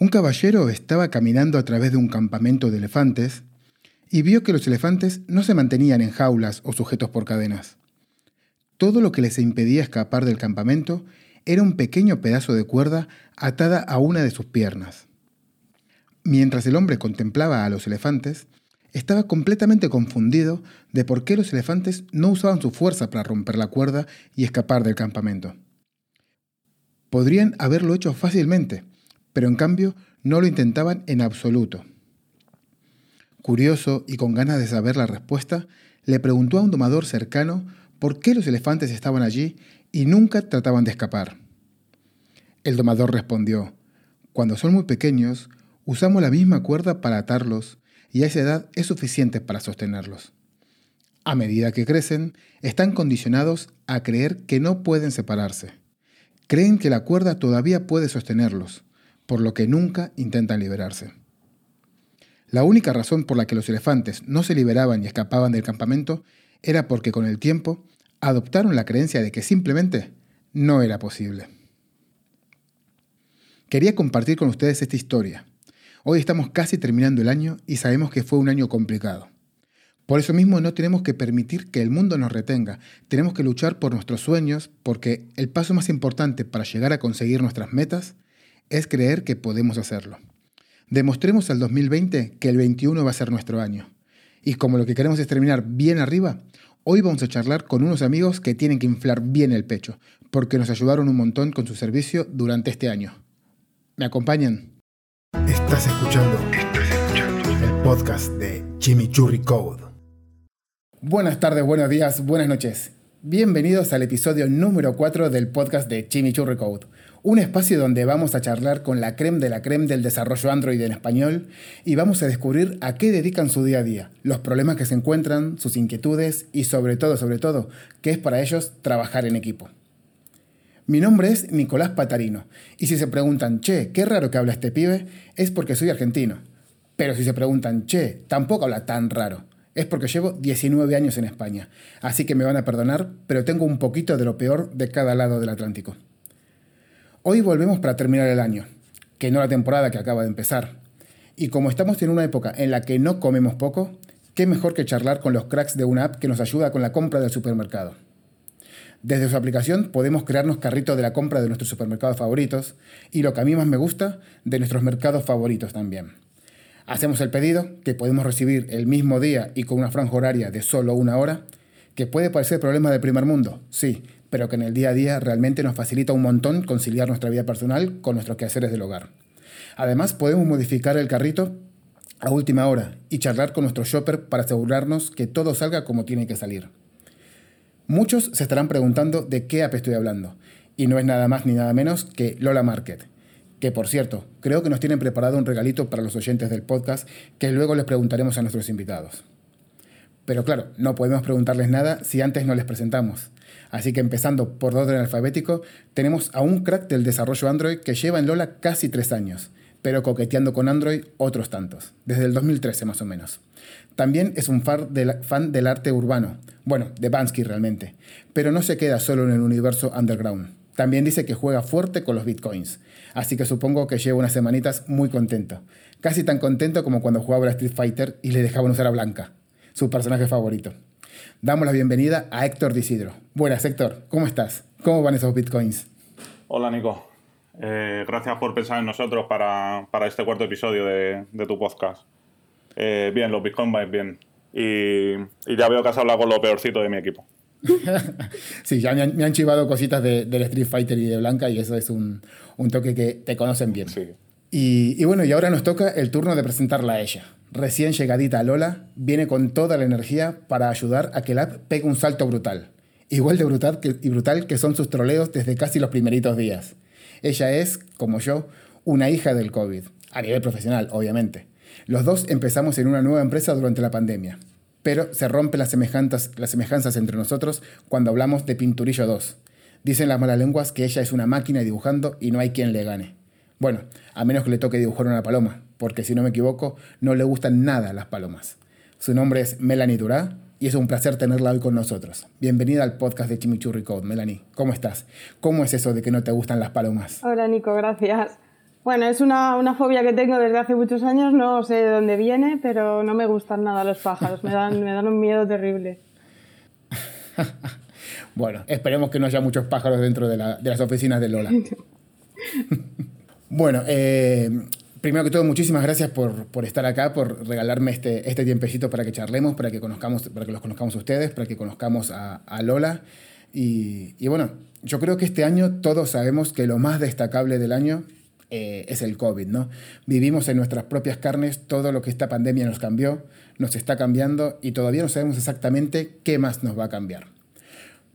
Un caballero estaba caminando a través de un campamento de elefantes y vio que los elefantes no se mantenían en jaulas o sujetos por cadenas. Todo lo que les impedía escapar del campamento era un pequeño pedazo de cuerda atada a una de sus piernas. Mientras el hombre contemplaba a los elefantes, estaba completamente confundido de por qué los elefantes no usaban su fuerza para romper la cuerda y escapar del campamento. Podrían haberlo hecho fácilmente, pero en cambio no lo intentaban en absoluto. Curioso y con ganas de saber la respuesta, le preguntó a un domador cercano por qué los elefantes estaban allí y nunca trataban de escapar. El domador respondió, Cuando son muy pequeños, usamos la misma cuerda para atarlos y a esa edad es suficiente para sostenerlos. A medida que crecen, están condicionados a creer que no pueden separarse. Creen que la cuerda todavía puede sostenerlos, por lo que nunca intentan liberarse. La única razón por la que los elefantes no se liberaban y escapaban del campamento era porque con el tiempo adoptaron la creencia de que simplemente no era posible. Quería compartir con ustedes esta historia. Hoy estamos casi terminando el año y sabemos que fue un año complicado. Por eso mismo no tenemos que permitir que el mundo nos retenga. Tenemos que luchar por nuestros sueños porque el paso más importante para llegar a conseguir nuestras metas es creer que podemos hacerlo. Demostremos al 2020 que el 21 va a ser nuestro año. Y como lo que queremos es terminar bien arriba, hoy vamos a charlar con unos amigos que tienen que inflar bien el pecho, porque nos ayudaron un montón con su servicio durante este año. ¿Me acompañan? Estás escuchando, el podcast de Chimichurri Code. Buenas tardes, buenos días, buenas noches. Bienvenidos al episodio número 4 del podcast de Chimichurri Code un espacio donde vamos a charlar con la creme de la creme del desarrollo Android en español y vamos a descubrir a qué dedican su día a día, los problemas que se encuentran, sus inquietudes y sobre todo, sobre todo, qué es para ellos trabajar en equipo. Mi nombre es Nicolás Patarino y si se preguntan, che, qué raro que habla este pibe, es porque soy argentino. Pero si se preguntan, che, tampoco habla tan raro, es porque llevo 19 años en España, así que me van a perdonar, pero tengo un poquito de lo peor de cada lado del Atlántico. Hoy volvemos para terminar el año, que no la temporada que acaba de empezar. Y como estamos en una época en la que no comemos poco, qué mejor que charlar con los cracks de una app que nos ayuda con la compra del supermercado. Desde su aplicación podemos crearnos carritos de la compra de nuestros supermercados favoritos y lo que a mí más me gusta, de nuestros mercados favoritos también. Hacemos el pedido, que podemos recibir el mismo día y con una franja horaria de solo una hora, que puede parecer problema de primer mundo, sí, pero que en el día a día realmente nos facilita un montón conciliar nuestra vida personal con nuestros quehaceres del hogar. Además, podemos modificar el carrito a última hora y charlar con nuestro shopper para asegurarnos que todo salga como tiene que salir. Muchos se estarán preguntando de qué app estoy hablando, y no es nada más ni nada menos que Lola Market, que por cierto, creo que nos tienen preparado un regalito para los oyentes del podcast que luego les preguntaremos a nuestros invitados. Pero claro, no podemos preguntarles nada si antes no les presentamos. Así que empezando por orden alfabético, tenemos a un crack del desarrollo Android que lleva en Lola casi tres años, pero coqueteando con Android otros tantos, desde el 2013 más o menos. También es un fan del, arte urbano, bueno, de Bansky realmente, pero no se queda solo en el universo underground. También dice que juega fuerte con los bitcoins, así que supongo que lleva unas semanitas muy contento. Casi tan contento como cuando jugaba a Street Fighter y le dejaban usar a Blanca, su personaje favorito. Damos la bienvenida a Héctor Disidro. Buenas, Héctor. ¿Cómo estás? ¿Cómo van esos bitcoins? Hola, Nico. Eh, gracias por pensar en nosotros para, este cuarto episodio de, tu podcast. Eh, bien, los bitcoins van bien. Y, ya veo que has hablado con lo peorcito de mi equipo. sí, ya me han, chivado cositas del Street Fighter y de Blanca y eso es un, toque que te conocen bien. Sí. Y, y bueno, y ahora nos toca el turno de presentarla a ella recién llegadita a Lola, viene con toda la energía para ayudar a que la app pegue un salto brutal. Igual de brutal que, y brutal que son sus troleos desde casi los primeritos días. Ella es, como yo, una hija del COVID, a nivel profesional, obviamente. Los dos empezamos en una nueva empresa durante la pandemia, pero se rompen las semejanzas, entre nosotros cuando hablamos de Pinturillo 2. Dicen las malas lenguas que ella es una máquina dibujando y no hay quien le gane. Bueno, a menos que le toque dibujar una paloma, porque si no me equivoco, no le gustan nada las palomas. Su nombre es Melanie Durá y es un placer tenerla hoy con nosotros. Bienvenida al podcast de Chimichurri Code, Melanie. ¿Cómo estás? ¿Cómo es eso de que no te gustan las palomas? Hola Nico, gracias. Bueno, es una, una, fobia que tengo desde hace muchos años, no sé de dónde viene, pero no me gustan nada los pájaros, me dan, me dan un miedo terrible. bueno, esperemos que no haya muchos pájaros dentro de, la, de las oficinas de Lola. bueno, eh, primero que todo, muchísimas gracias por, por, estar acá, por regalarme este, este tiempecito para que charlemos, para que, conozcamos, para que los conozcamos ustedes, para que conozcamos a, a Lola. Y, y, bueno, yo creo que este año todos sabemos que lo más destacable del año eh, es el COVID, ¿no? Vivimos en nuestras propias carnes todo lo que esta pandemia nos cambió, nos está cambiando y todavía no sabemos exactamente qué más nos va a cambiar.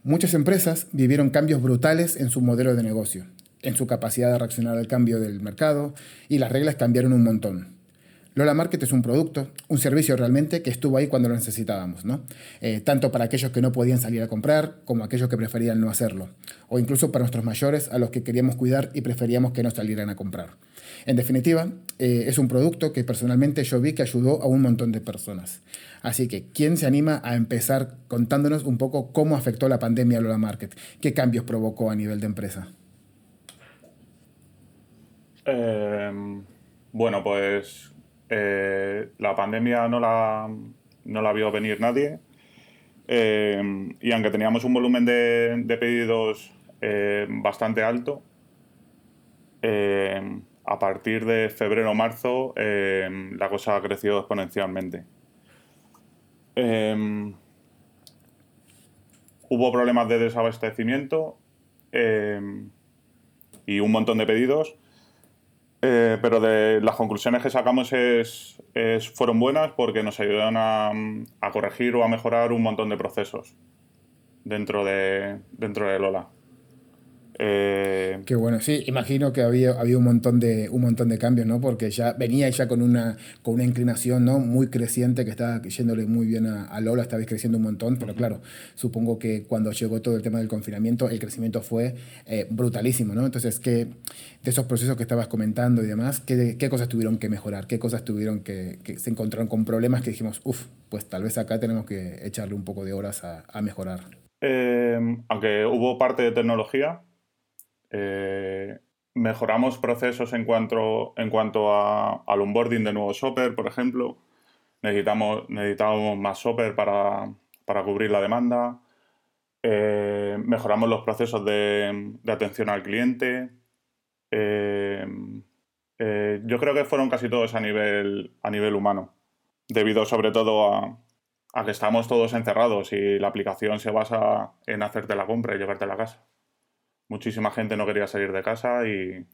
Muchas empresas vivieron cambios brutales en su modelo de negocio en su capacidad de reaccionar al cambio del mercado y las reglas cambiaron un montón. Lola Market es un producto, un servicio realmente que estuvo ahí cuando lo necesitábamos, ¿no? Eh, tanto para aquellos que no podían salir a comprar como aquellos que preferían no hacerlo, o incluso para nuestros mayores a los que queríamos cuidar y preferíamos que no salieran a comprar. En definitiva, eh, es un producto que personalmente yo vi que ayudó a un montón de personas. Así que, ¿quién se anima a empezar contándonos un poco cómo afectó la pandemia a Lola Market? ¿Qué cambios provocó a nivel de empresa? Eh, bueno, pues eh, la pandemia no la, no la vio venir nadie. Eh, y aunque teníamos un volumen de, de pedidos eh, bastante alto, a partir de febrero o marzo la cosa ha crecido exponencialmente. hubo problemas de desabastecimiento y un montón de pedidos eh, pero de las conclusiones que sacamos es, es, fueron buenas porque nos ayudaron a, a, corregir o a mejorar un montón de procesos dentro de, dentro de Lola. Eh, Qué bueno, sí, imagino que había, había un, montón de, un montón de cambios, ¿no? Porque ya venía ya con una, con una inclinación ¿no? muy creciente que estaba yéndole muy bien a, a Lola, esta vez creciendo un montón, pero claro, supongo que cuando llegó todo el tema del confinamiento, el crecimiento fue eh, brutalísimo, ¿no? Entonces, ¿qué, de esos procesos que estabas comentando y demás, ¿qué, qué cosas tuvieron que mejorar? ¿Qué cosas tuvieron que, que se encontraron con problemas que dijimos, uff, pues tal vez acá tenemos que echarle un poco de horas a, a mejorar? Eh, aunque hubo parte de tecnología, eh, mejoramos procesos en cuanto, en cuanto a, al onboarding de nuevos shopper, por ejemplo. Necesitamos, necesitábamos más shopper para, para cubrir la demanda. Eh, mejoramos los procesos de, atención al cliente. Eh, yo creo que fueron casi todos a nivel, a nivel humano, debido sobre todo a, a que estamos todos encerrados y la aplicación se basa en hacerte la compra y llevarte a la casa muchísima gente no quería salir de casa y,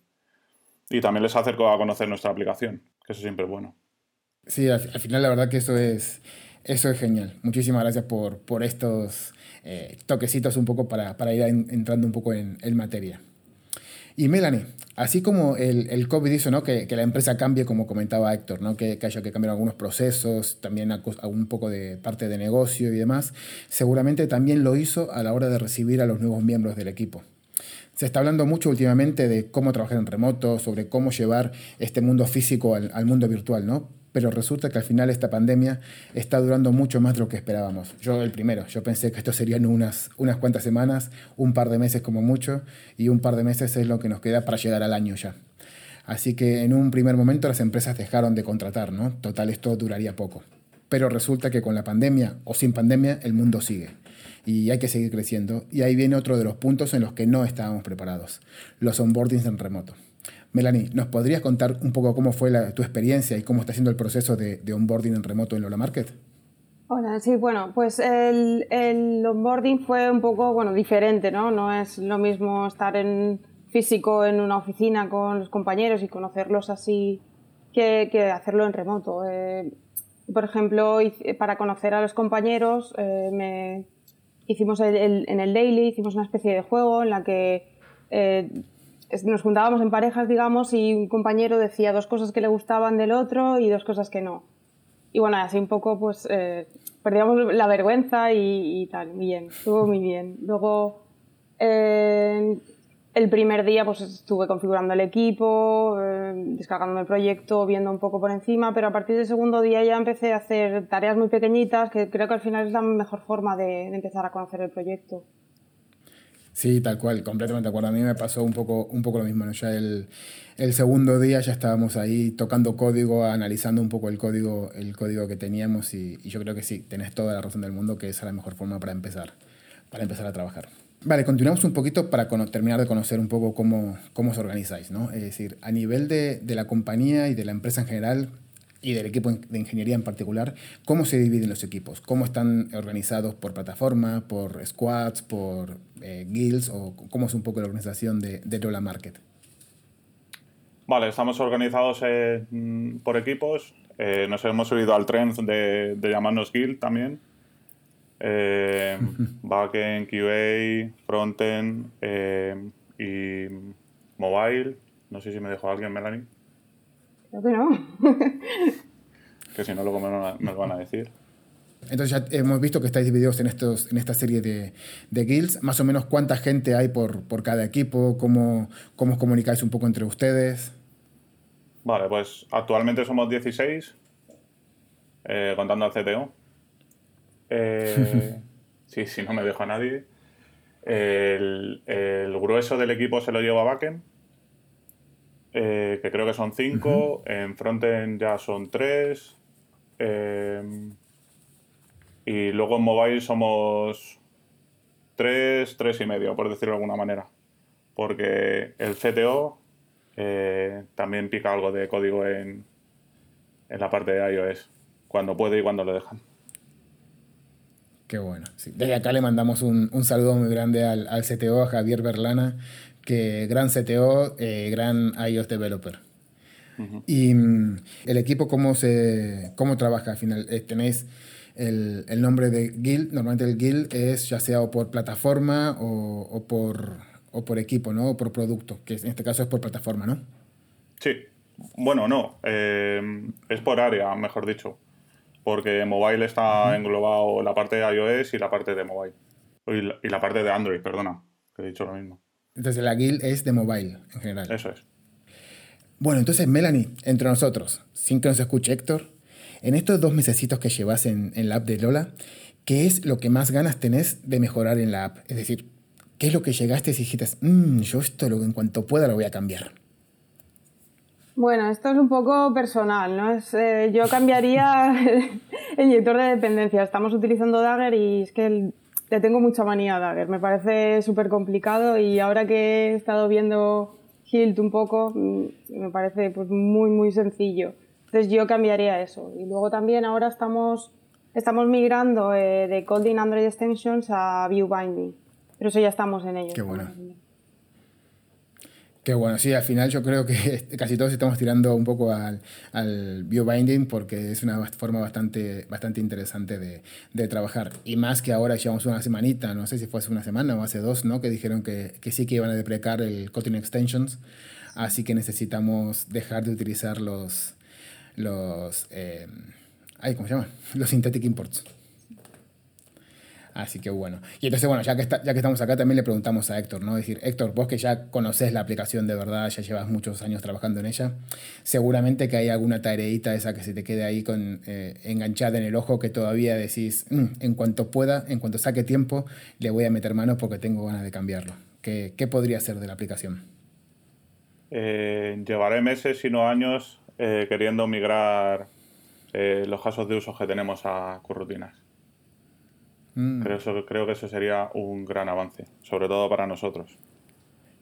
y también les acercó a conocer nuestra aplicación, que eso siempre es bueno. Sí, al, al final la verdad que eso es, eso es genial. Muchísimas gracias por, por estos eh, toquecitos un poco para, para ir en, entrando un poco en, en, materia. Y Melanie, así como el, el COVID hizo ¿no? que, que, la empresa cambie, como comentaba Héctor, ¿no? que, que haya que cambiar algunos procesos, también a, a un poco de parte de negocio y demás, seguramente también lo hizo a la hora de recibir a los nuevos miembros del equipo. Se está hablando mucho últimamente de cómo trabajar en remoto, sobre cómo llevar este mundo físico al, mundo virtual, ¿no? Pero resulta que al final esta pandemia está durando mucho más de lo que esperábamos. Yo el primero, yo pensé que esto serían unas, unas cuantas semanas, un par de meses como mucho, y un par de meses es lo que nos queda para llegar al año ya. Así que en un primer momento las empresas dejaron de contratar, ¿no? Total, esto duraría poco. Pero resulta que con la pandemia o sin pandemia el mundo sigue y hay que seguir creciendo. Y ahí viene otro de los puntos en los que no estábamos preparados, los onboardings en remoto. Melanie, ¿nos podrías contar un poco cómo fue la, tu experiencia y cómo está siendo el proceso de, de, onboarding en remoto en Lola Market? Hola, sí, bueno, pues el, el, onboarding fue un poco bueno, diferente, ¿no? No es lo mismo estar en físico en una oficina con los compañeros y conocerlos así que, que hacerlo en remoto. Eh, por ejemplo, para conocer a los compañeros eh, me, hicimos en el daily, hicimos una especie de juego en la que eh, nos juntábamos en parejas, digamos, y un compañero decía dos cosas que le gustaban del otro y dos cosas que no. Y bueno, así un poco, pues, eh, perdíamos la vergüenza y, y, tal. Bien, estuvo muy bien. Luego, eh, el primer día pues estuve configurando el equipo, eh, descargando el proyecto, viendo un poco por encima, pero a partir del segundo día ya empecé a hacer tareas muy pequeñitas que creo que al final es la mejor forma de, empezar a conocer el proyecto. Sí, tal cual, completamente de acuerdo. A mí me pasó un poco, un poco lo mismo. Ya el, el, segundo día ya estábamos ahí tocando código, analizando un poco el código, el código que teníamos y, y yo creo que sí, tenés toda la razón del mundo que esa es la mejor forma para empezar, para empezar a trabajar. Vale, continuamos un poquito para terminar de conocer un poco cómo, cómo os organizáis, ¿no? Es decir, a nivel de, de, la compañía y de la empresa en general y del equipo de ingeniería en particular, ¿cómo se dividen los equipos? ¿Cómo están organizados por plataforma, por squads, por eh, guilds o cómo es un poco la organización de, de Lola Market? Vale, estamos organizados por equipos. Eh, nos hemos subido al tren de, de llamarnos guild también eh, backend, QA, frontend eh, y mobile. No sé si me dejó alguien, Melanie. Creo que no. que si no, luego me, lo van a decir. Entonces ya hemos visto que estáis divididos en, estos, en esta serie de, de guilds. Más o menos cuánta gente hay por, por cada equipo, cómo, cómo os comunicáis un poco entre ustedes. Vale, pues actualmente somos 16, eh, contando al CTO. Eh, sí, sí, no me dejo a nadie. El, grueso del equipo se lo lleva backend, eh, que creo que son cinco. En frontend ya son tres. Eh, y luego en mobile somos tres, tres y medio, por decirlo de alguna manera. Porque el CTO también pica algo de código en, en la parte de iOS, cuando puede y cuando le dejan. Qué bueno. Desde acá le mandamos un, un saludo muy grande al, al, CTO, a Javier Berlana, que gran CTO, eh, gran iOS developer. Y mm, el equipo, ¿cómo, se, cómo trabaja al final? Eh, tenéis el, el, nombre de Guild, normalmente el Guild es ya sea o por plataforma o, o, por, o por equipo, ¿no? O por producto, que en este caso es por plataforma, ¿no? Sí. Bueno, no. Eh, es por área, mejor dicho porque mobile está englobado la parte de iOS y la parte de mobile. Y la, parte de Android, perdona, que he dicho lo mismo. Entonces la guild es de mobile en general. Eso es. Bueno, entonces Melanie, entre nosotros, sin que nos escuche Héctor, en estos dos mesecitos que llevas en, la app de Lola, ¿qué es lo que más ganas tenés de mejorar en la app? Es decir, ¿qué es lo que llegaste y dijiste, mmm, yo esto lo, en cuanto pueda lo voy a cambiar? Bueno, esto es un poco personal, ¿no? Es, eh, yo cambiaría el inyector de dependencia. Estamos utilizando Dagger y es que le tengo mucha manía a Dagger. Me parece súper complicado y ahora que he estado viendo Hilt un poco, mm, me parece pues, muy, muy sencillo. Entonces yo cambiaría eso. Y luego también ahora estamos, estamos migrando eh, de Colding Android Extensions a View Binding. Pero eso ya estamos en ello. Qué bueno. Qué bueno, sí, al final yo creo que casi todos estamos tirando un poco al, al biobinding porque es una forma bastante, bastante interesante de, de, trabajar. Y más que ahora llevamos una semanita, no sé si fue hace una semana o hace dos, ¿no? Que dijeron que, que sí que iban a deprecar el Kotlin Extensions. Así que necesitamos dejar de utilizar los, los, eh, ¿cómo se llama? Los synthetic imports. Así que bueno. Y entonces, bueno, ya que, ya que estamos acá, también le preguntamos a Héctor, ¿no? Decir, Héctor, vos que ya conoces la aplicación de verdad, ya llevas muchos años trabajando en ella, seguramente que hay alguna tareita esa que se te quede ahí con, eh, enganchada en el ojo que todavía decís, mm, en cuanto pueda, en cuanto saque tiempo, le voy a meter mano porque tengo ganas de cambiarlo. ¿Qué, qué podría ser de la aplicación? Eh, llevaré meses, si no años, eh, queriendo migrar los casos de uso que tenemos a currutinas. Mm. Creo, creo que eso sería un gran avance, sobre todo para nosotros.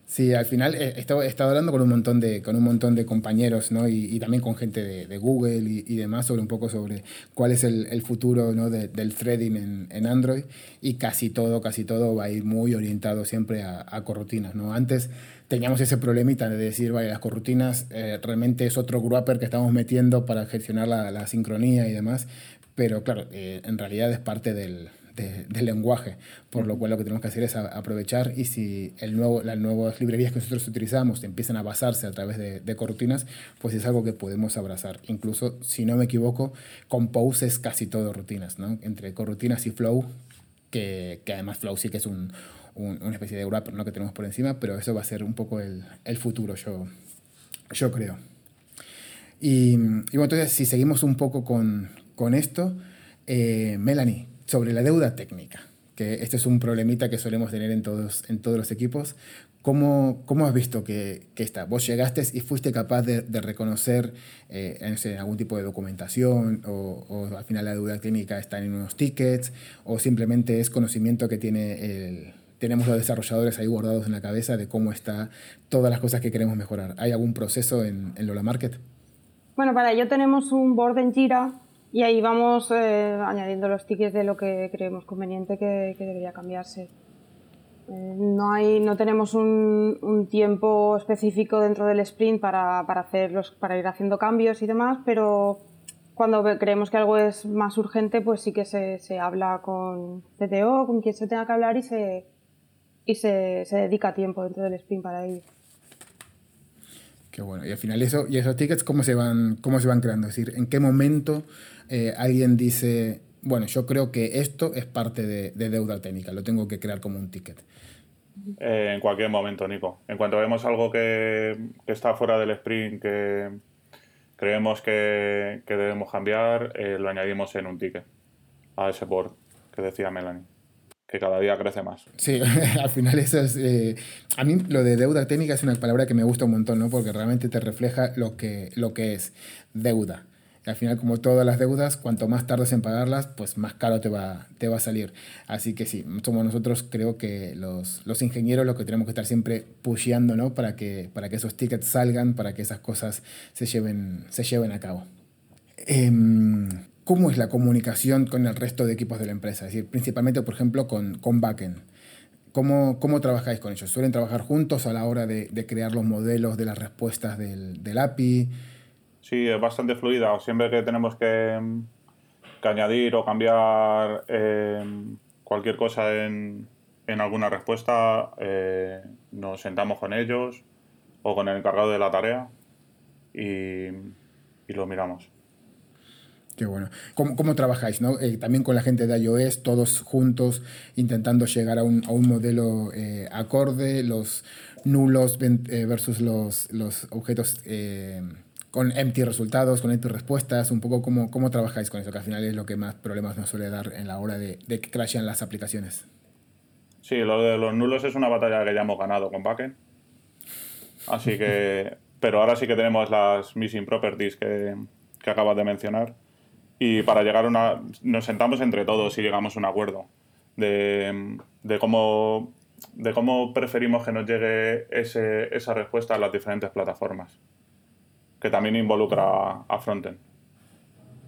Sí, al final eh, he estado, hablando con un montón de, con un montón de compañeros ¿no? y, y también con gente de, de Google y, y, demás sobre un poco sobre cuál es el, el futuro ¿no? de, del threading en, en, Android y casi todo, casi todo va a ir muy orientado siempre a, a corrutinas. ¿no? Antes teníamos ese problemita de decir, vale, las corrutinas eh, realmente es otro grapper que estamos metiendo para gestionar la, la sincronía y demás, pero claro, eh, en realidad es parte del, del lenguaje, por lo cual lo que tenemos que hacer es aprovechar y si el nuevo, las nuevas librerías que nosotros utilizamos empiezan a basarse a través de, de corrutinas, pues es algo que podemos abrazar. Incluso, si no me equivoco, Compose es casi todo rutinas, ¿no? entre corrutinas y Flow, que, que además Flow sí que es un, una especie de wrapper ¿no? que tenemos por encima, pero eso va a ser un poco el, el futuro, yo, yo creo. Y, y, bueno, entonces si seguimos un poco con, con esto, eh, Melanie, sobre la deuda técnica, que este es un problemita que solemos tener en todos, en todos los equipos. ¿Cómo, cómo has visto que, que, está? ¿Vos llegaste y fuiste capaz de, reconocer eh, en algún tipo de documentación o, o, al final la deuda técnica está en unos tickets o simplemente es conocimiento que tiene el, tenemos los desarrolladores ahí guardados en la cabeza de cómo está todas las cosas que queremos mejorar? ¿Hay algún proceso en, en Lola Market? Bueno, para ello tenemos un board en Jira y ahí vamos eh, añadiendo los tickets de lo que creemos conveniente que, que debería cambiarse. Eh, no, hay, no tenemos un, un, tiempo específico dentro del sprint para, para, hacer los, para ir haciendo cambios y demás, pero cuando creemos que algo es más urgente, pues sí que se, se habla con CTO, con quien se tenga que hablar y se, y se, se dedica tiempo dentro del sprint para ello. Bueno. Y al final eso, y esos tickets, ¿cómo se van, cómo se van creando? Es decir, ¿en qué momento eh, alguien dice, bueno, yo creo que esto es parte de, de deuda técnica, lo tengo que crear como un ticket? Eh, en cualquier momento, Nico. En cuanto vemos algo que, que está fuera del sprint, que creemos que, que debemos cambiar, eh, lo añadimos en un ticket a ese board que decía Melanie que cada día crece más. Sí, al final eso es... Eh, a mí lo de deuda técnica es una palabra que me gusta un montón, ¿no? Porque realmente te refleja lo que, lo que es deuda. Al final, como todas las deudas, cuanto más tardes en pagarlas, pues más caro te va, te va a salir. Así que sí, somos nosotros, creo que los, los ingenieros lo que tenemos que estar siempre pusheando, ¿no? Para que, para que esos tickets salgan, para que esas cosas se lleven, se lleven a cabo. Eh, ¿Cómo es la comunicación con el resto de equipos de la empresa? Es decir, principalmente, por ejemplo, con, con backend. ¿Cómo, ¿Cómo trabajáis con ellos? ¿Suelen trabajar juntos a la hora de, crear los modelos de las respuestas del, API? Sí, es bastante fluida. Siempre que tenemos que, que añadir o cambiar eh, cualquier cosa en, en alguna respuesta, eh, nos sentamos con ellos o con el encargado de la tarea y, y lo miramos. Qué bueno. ¿Cómo, cómo trabajáis? ¿no? Eh, también con la gente de iOS, todos juntos, intentando llegar a un, a un modelo eh, acorde, los nulos eh, versus los, los objetos eh, con empty resultados, con empty respuestas, un poco cómo, cómo trabajáis con eso, que al final es lo que más problemas nos suele dar en la hora de, de que crashen las aplicaciones. Sí, lo de los nulos es una batalla que ya hemos ganado con backend. Así que, pero ahora sí que tenemos las missing properties que, que acabas de mencionar y para llegar a una... nos sentamos entre todos y llegamos a un acuerdo de, de cómo, de cómo preferimos que nos llegue ese, esa respuesta a las diferentes plataformas, que también involucra a, frontend,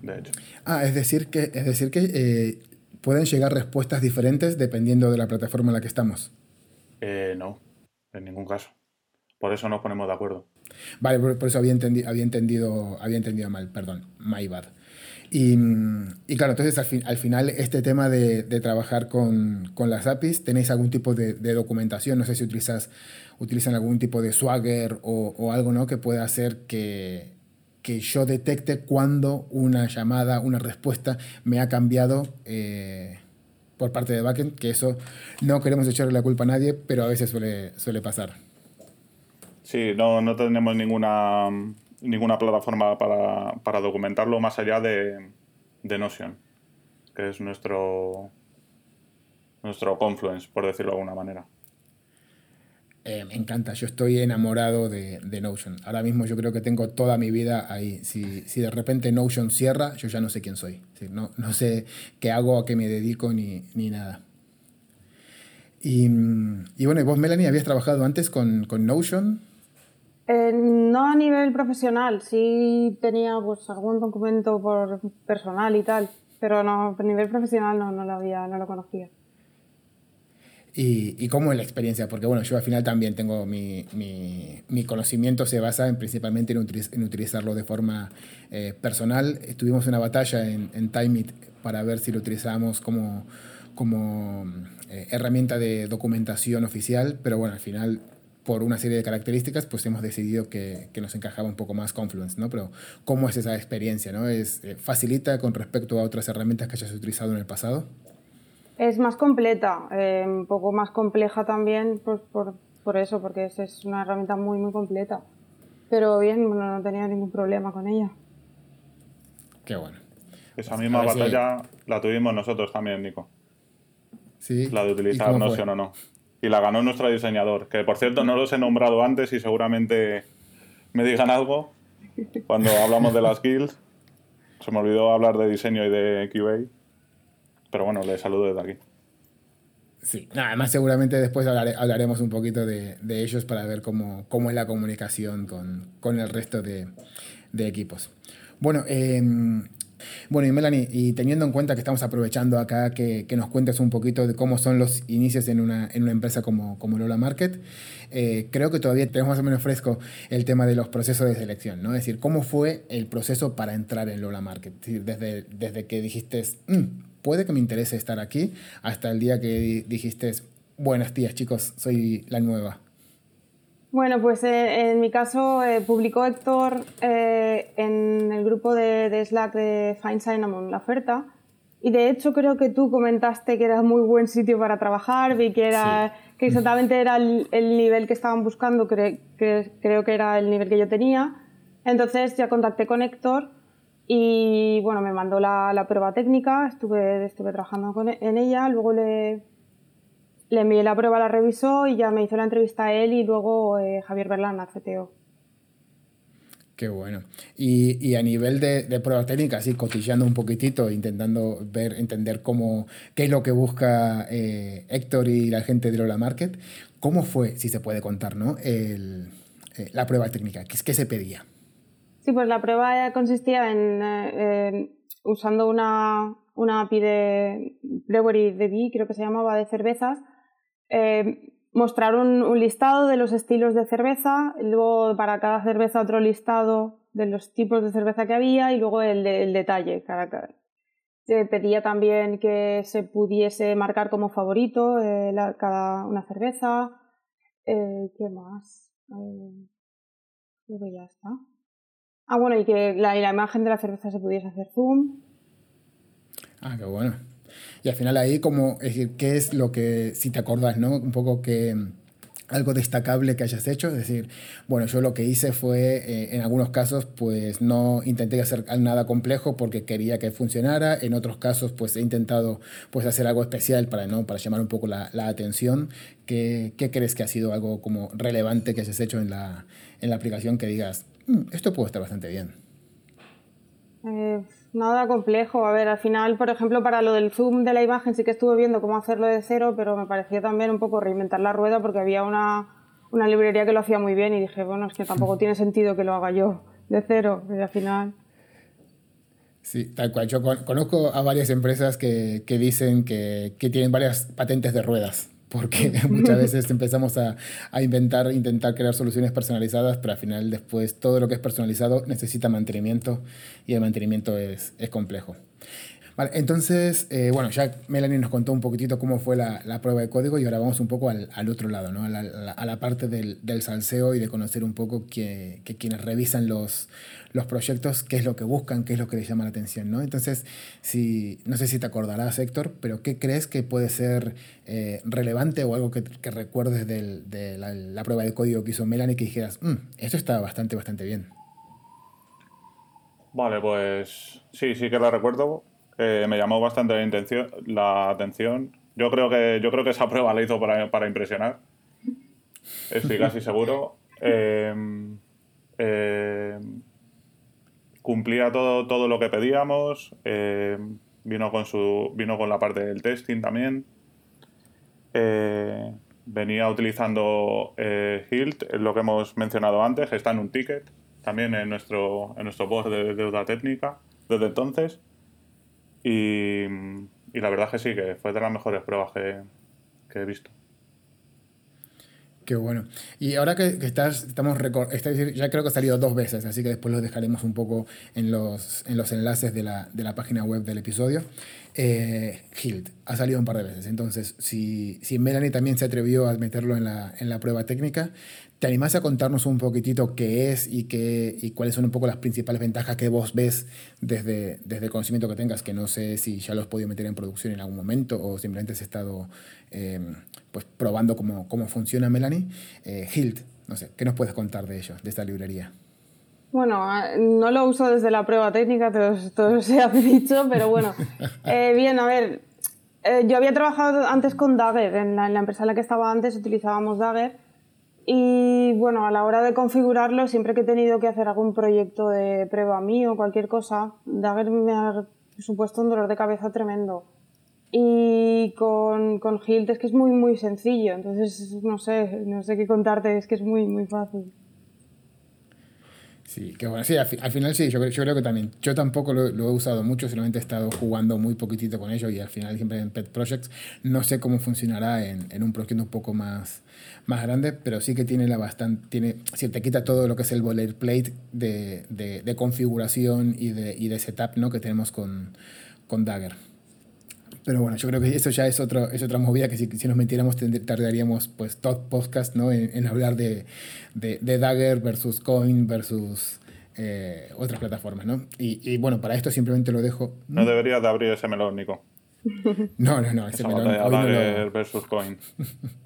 de hecho. Ah, es decir que, es decir que eh, pueden llegar respuestas diferentes dependiendo de la plataforma en la que estamos. Eh, no, en ningún caso. Por eso nos ponemos de acuerdo. Vale, por, por eso había, entendi había, entendido, había entendido mal, perdón, my bad. Y, y, claro, entonces al, fin, al, final este tema de, de trabajar con, con, las APIs, ¿tenéis algún tipo de, documentación? No sé si utilizas, utilizan algún tipo de Swagger o, o algo ¿no? que pueda hacer que, que, yo detecte cuando una llamada, una respuesta me ha cambiado eh, por parte de backend, que eso no queremos echarle la culpa a nadie, pero a veces suele, suele pasar. Sí, no, no tenemos ninguna ninguna plataforma para, para documentarlo más allá de, de, Notion, que es nuestro, nuestro Confluence, por decirlo de alguna manera. Eh, me encanta, yo estoy enamorado de, de, Notion. Ahora mismo yo creo que tengo toda mi vida ahí. Si, si de repente Notion cierra, yo ya no sé quién soy. no, no sé qué hago, a qué me dedico ni, ni nada. Y, y, bueno, vos, Melanie, habías trabajado antes con, con Notion. Eh, no a nivel profesional, sí tenía pues algún documento por personal y tal, pero no, a nivel profesional no, lo conocía. ¿Y, ¿Y, cómo es la experiencia? Porque bueno, yo al final también tengo mi, mi, mi conocimiento se basa en, principalmente en, utiliz, en, utilizarlo de forma eh, personal. Tuvimos una batalla en, en Timeit para ver si lo utilizábamos como, como eh, herramienta de documentación oficial, pero bueno, al final por una serie de características, pues hemos decidido que, que, nos encajaba un poco más Confluence, ¿no? Pero ¿cómo es esa experiencia, no? ¿Es, eh, ¿Facilita con respecto a otras herramientas que hayas utilizado en el pasado? Es más completa, eh, un poco más compleja también pues, por, por, eso, porque es, es, una herramienta muy, muy completa. Pero bien, bueno, no tenía ningún problema con ella. Qué bueno. Esa misma batalla la tuvimos nosotros también, Nico. Sí. La de utilizar Notion o no. Y la ganó nuestro diseñador, que por cierto no los he nombrado antes y seguramente me digan algo cuando hablamos de las skills. Se me olvidó hablar de diseño y de QA. Pero bueno, le saludo desde aquí. Sí, además seguramente después hablaremos un poquito de, ellos para ver cómo, cómo, es la comunicación con, con el resto de, de equipos. Bueno, eh, bueno, y Melanie, y teniendo en cuenta que estamos aprovechando acá que, que nos cuentes un poquito de cómo son los inicios en una, en una empresa como, como Lola Market, eh, creo que todavía tenemos más o menos fresco el tema de los procesos de selección, ¿no? Es decir, ¿cómo fue el proceso para entrar en Lola Market? desde, desde que dijiste, mm, puede que me interese estar aquí, hasta el día que dijiste, buenas días chicos, soy la nueva. Bueno, pues eh, en mi caso eh, publicó Héctor eh, en el grupo de, Slack de Find Cinnamon la oferta. Y de hecho creo que tú comentaste que era muy buen sitio para trabajar, vi que era que exactamente era el, nivel que estaban buscando, creo que era el nivel que yo tenía. Entonces ya contacté con Héctor y bueno, me mandó la, prueba técnica, estuve, estuve trabajando con, en ella, luego le, le envié la prueba, la revisó y ya me hizo la entrevista a él y luego eh, Javier Berlán, la CTO. Qué bueno. Y, a nivel de, de pruebas técnicas, así cotillando un poquitito, intentando ver, entender cómo, qué es lo que busca eh, Héctor y la gente de Lola Market, ¿cómo fue, si se puede contar, ¿no? El, eh, la prueba técnica? ¿Qué, ¿Qué, se pedía? Sí, pues la prueba consistía en, usando una, una API de Brewery DB, creo que se llamaba, de cervezas, eh, mostrar un, listado de los estilos de cerveza, luego para cada cerveza otro listado de los tipos de cerveza que había y luego el, detalle. Se pedía también que se pudiese marcar como favorito eh, cada una cerveza. Eh, ¿Qué más? creo que ya está. Ah, bueno, y que la, la imagen de la cerveza se pudiese hacer zoom. Ah, qué bueno. Y al final ahí como, es decir, ¿qué es lo que, si te acordás, ¿no? Un poco que algo destacable que hayas hecho, es decir, bueno, yo lo que hice fue, eh, en algunos casos, pues no intenté hacer nada complejo porque quería que funcionara, en otros casos, pues he intentado pues hacer algo especial para, ¿no? para llamar un poco la, la atención. ¿Qué, ¿Qué, crees que ha sido algo como relevante que hayas hecho en la, en la aplicación que digas, mm, esto puede estar bastante bien? Eh Nada complejo. A ver, al final, por ejemplo, para lo del zoom de la imagen sí que estuve viendo cómo hacerlo de cero, pero me parecía también un poco reinventar la rueda porque había una, una librería que lo hacía muy bien y dije, bueno, es que tampoco tiene sentido que lo haga yo de cero. Y al final... Sí, tal cual. Yo conozco a varias empresas que, que dicen que, que tienen varias patentes de ruedas porque muchas veces empezamos a, a, inventar, intentar crear soluciones personalizadas, pero al final después todo lo que es personalizado necesita mantenimiento y el mantenimiento es, es complejo. Vale, entonces, eh, bueno, ya Melanie nos contó un poquitito cómo fue la, la prueba de código y ahora vamos un poco al, al otro lado, ¿no? a, la, a, la, parte del, del, salseo y de conocer un poco que, que, quienes revisan los, los proyectos, qué es lo que buscan, qué es lo que les llama la atención. ¿no? Entonces, si, no sé si te acordarás, Héctor, pero ¿qué crees que puede ser eh, relevante o algo que, que recuerdes del, de la, la, prueba de código que hizo Melanie que dijeras, mm, esto está bastante, bastante bien? Vale, pues sí, sí que lo recuerdo me llamó bastante la, intención, la atención. Yo creo, que, yo creo que esa prueba la hizo para, para impresionar. Estoy casi seguro. Em, em, cumplía todo, todo lo que pedíamos. Em, vino, con su, vino con la parte del testing también. Eh, venía utilizando eh, Hilt, lo que hemos mencionado antes, está en un ticket, también en nuestro, en nuestro post de deuda técnica desde entonces. Y, la verdad que sí, que fue de las mejores pruebas que, he visto. Qué bueno. Y ahora que, estás, estamos ya creo que ha salido dos veces, así que después lo dejaremos un poco en los, en los enlaces de la, de la página web del episodio. Eh, Hilt ha salido un par de veces, entonces si, si Melanie también se atrevió a meterlo en la, en la prueba técnica, ¿Te animás a contarnos un poquitito qué es y, qué, y cuáles son un poco las principales ventajas que vos ves desde, desde el conocimiento que tengas? Que no sé si ya lo has podido meter en producción en algún momento o simplemente has estado em, pues, probando cómo, cómo funciona Melanie. Eh, Hilt, no sé, ¿qué nos puedes contar de ello, de esta librería? Bueno, no lo uso desde la prueba técnica, todo, se ha dicho, pero bueno. Eh, bien, a ver, eh, yo había trabajado antes con Dagger, en la, empresa en la que estaba antes utilizábamos Dagger y bueno, a la hora de configurarlo, siempre que he tenido que hacer algún proyecto de prueba mío o cualquier cosa, Dagger me ha supuesto un dolor de cabeza tremendo. Y con, con Hilt es que es muy, muy sencillo, entonces no sé, no sé qué contarte, es que es muy, muy fácil. Sí, que bueno, sí, al, final sí, yo, yo, creo que también. Yo tampoco lo, he usado mucho, solamente he estado jugando muy poquitito con ello y al final siempre en Pet Projects. No sé cómo funcionará en, en un proyecto un poco más, más grande, pero sí que tiene la bastante, tiene, si te quita todo lo que es el boilerplate de, de, de configuración y de, y de setup ¿no? que tenemos con, con Dagger. Pero bueno, yo creo que eso ya es, otro, es otra movida que si, si nos metiéramos tardaríamos pues todo podcast ¿no? en, hablar de, de, de, Dagger versus Coin versus eh, otras plataformas. ¿no? Y, y, bueno, para esto simplemente lo dejo. No deberías de abrir ese melón, Nico. No, no, no, ese melón. Dagger versus Coin.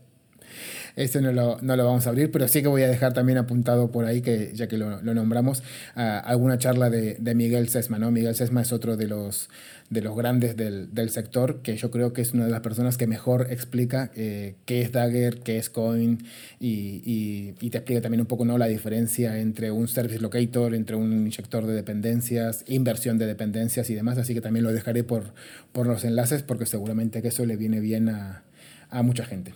Este no lo, no lo, vamos a abrir, pero sí que voy a dejar también apuntado por ahí, que ya que lo, lo nombramos, alguna charla de, de, Miguel Sesma. ¿no? Miguel Sesma es otro de los, de los grandes del, del, sector, que yo creo que es una de las personas que mejor explica eh, qué es Dagger, qué es Coin, y, y, y, te explica también un poco ¿no? la diferencia entre un service locator, entre un inyector de dependencias, inversión de dependencias y demás. Así que también lo dejaré por, por los enlaces, porque seguramente que eso le viene bien a, a mucha gente.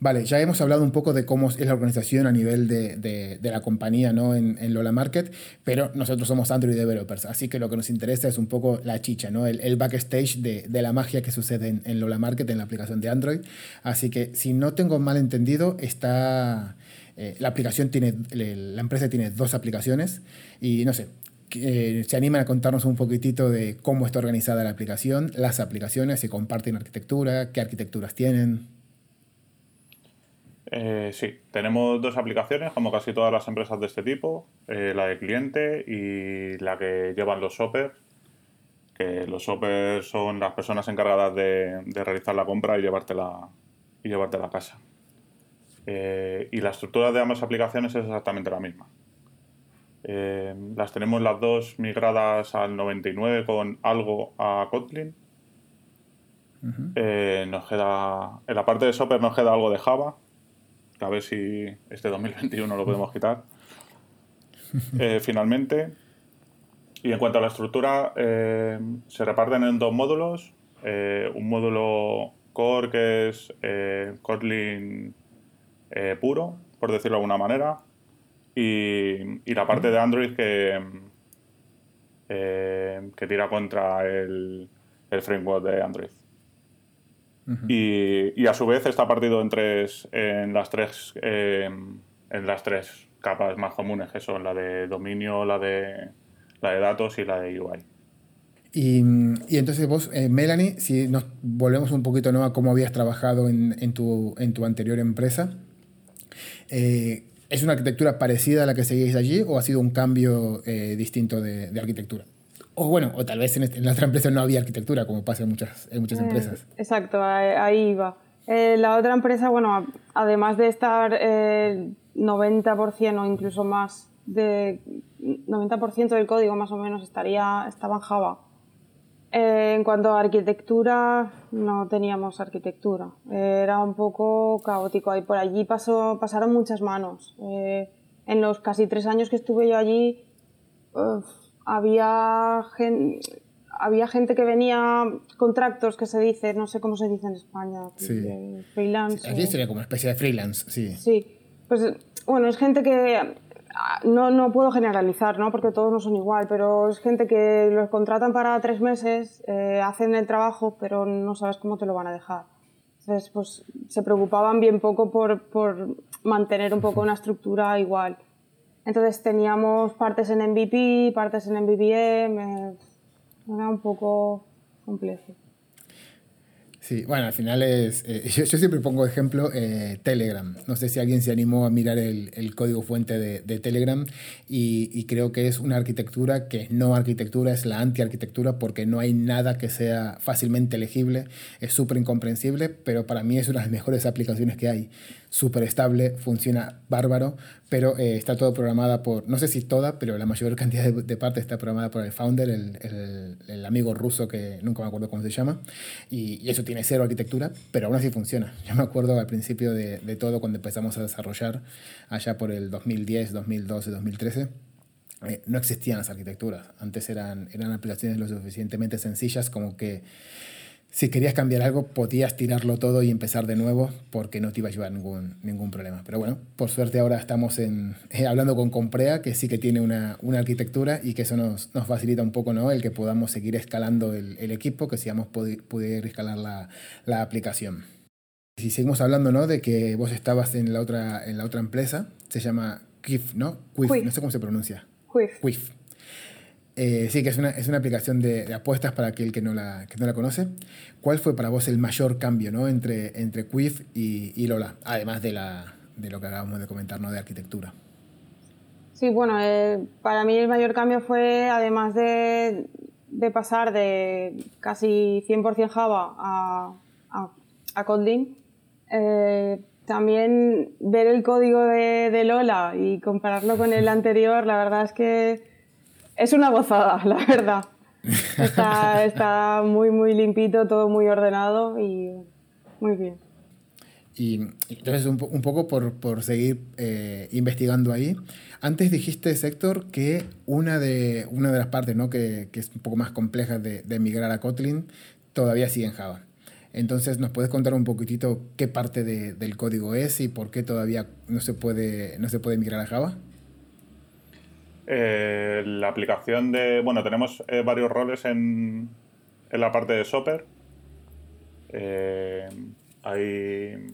Vale, ya hemos hablado un poco de cómo es la organización a nivel de, de, la compañía ¿no? en, en, Lola Market, pero nosotros somos Android developers, así que lo que nos interesa es un poco la chicha, ¿no? el, el backstage de, de, la magia que sucede en, en, Lola Market, en la aplicación de Android. Así que si no tengo mal entendido, está, eh, la aplicación tiene, la empresa tiene dos aplicaciones y no sé, eh, se animan a contarnos un poquitito de cómo está organizada la aplicación, las aplicaciones, si comparten arquitectura, qué arquitecturas tienen. Eh, sí, tenemos dos aplicaciones, como casi todas las empresas de este tipo, eh, la de cliente y la que llevan los shoppers, que los shoppers son las personas encargadas de, de realizar la compra y llevártela, y llevártela a casa. Eh, y la estructura de ambas aplicaciones es exactamente la misma. Las tenemos las dos migradas al 99 con algo a Kotlin. Uh -huh. nos queda, en la parte de shopper nos queda algo de Java, a ver si este 2021 lo podemos quitar. Eh, finalmente, y en cuanto a la estructura, eh, se reparten en dos módulos. Eh, un módulo core que es Kotlin puro, por decirlo de alguna manera, y, y la parte de Android que, que tira contra el, el framework de Android. Uh -huh. y, y, a su vez está partido en tres en las tres eh, en las tres capas más comunes que son la de dominio la de la de datos y la de UI y, y entonces vos eh, Melanie si nos volvemos un poquito ¿no? a cómo habías trabajado en, en, tu, en tu anterior empresa eh, ¿es una arquitectura parecida a la que seguís allí o ha sido un cambio eh, distinto de, de arquitectura? O bueno, o tal vez en, este, en, la otra empresa no había arquitectura, como pasa en muchas, en muchas eh, empresas. Exacto, ahí, ahí iba. Eh, la otra empresa, bueno, además de estar eh, 90% o incluso más, de 90% del código más o menos estaría, estaba en Java. Eh, en cuanto a arquitectura, no teníamos arquitectura. era un poco caótico. Y por allí pasó, pasaron muchas manos. Eh, en los casi tres años que estuve yo allí, había gente, había gente que venía, contractors que se dice, no sé cómo se dice en España, sí. freelance. Aquí sería como una especie de freelance, sí. Sí, pues bueno, es gente que no, no puedo generalizar, ¿no? porque todos no son igual, pero es gente que los contratan para tres meses, eh, hacen el trabajo, pero no sabes cómo te lo van a dejar. Entonces, pues se preocupaban bien poco por, por mantener un poco una estructura igual. Entonces teníamos partes en MVP, partes en MVVM, eh, era un poco complejo. Sí, bueno, al final es. Eh, yo, siempre pongo ejemplo eh, Telegram. No sé si alguien se animó a mirar el, el código fuente de, de Telegram y, y, creo que es una arquitectura que no arquitectura, es la anti-arquitectura porque no hay nada que sea fácilmente legible, es súper incomprensible, pero para mí es una de las mejores aplicaciones que hay súper estable, funciona bárbaro, pero eh, está todo programada por, no sé si toda, pero la mayor cantidad de, de parte está programada por el founder, el, el, el, amigo ruso que nunca me acuerdo cómo se llama, y, y, eso tiene cero arquitectura, pero aún así funciona. Yo me acuerdo al principio de, de todo cuando empezamos a desarrollar, allá por el 2010, 2012, 2013. Eh, no existían las arquitecturas. Antes eran, eran aplicaciones lo suficientemente sencillas como que si querías cambiar algo, podías tirarlo todo y empezar de nuevo porque no te iba a llevar ningún, ningún problema. Pero bueno, por suerte ahora estamos en, eh, hablando con Comprea, que sí que tiene una, una, arquitectura y que eso nos, nos facilita un poco ¿no? el que podamos seguir escalando el, el equipo, que sigamos poder escalar la, la, aplicación. Si seguimos hablando ¿no? de que vos estabas en la otra, en la otra empresa, se llama Quif, ¿no? Quif, Quif. no sé cómo se pronuncia. Quif. Quif. Eh, sí, que es una, es una aplicación de, de, apuestas para aquel que no, la, que no la conoce. ¿Cuál fue para vos el mayor cambio ¿no? entre, entre Quif y, y, Lola? Además de, la, de lo que acabamos de comentar, ¿no? de arquitectura. Sí, bueno, eh, para mí el mayor cambio fue, además de, de pasar de casi 100% Java a, a, a Kotlin, eh, también ver el código de, de Lola y compararlo con el anterior, la verdad es que es una gozada, la verdad. Está, está, muy, muy limpito, todo muy ordenado y muy bien. Y entonces, un, un poco por, por seguir eh, investigando ahí, antes dijiste, Héctor, que una de, una de las partes ¿no? que, que es un poco más compleja de, de migrar a Kotlin todavía sigue en Java. Entonces, ¿nos puedes contar un poquitito qué parte de, del código es y por qué todavía no se puede, no se puede migrar a Java? Eh, la aplicación de. Bueno, tenemos eh, varios roles en, en, la parte de Shopper. Eh, hay,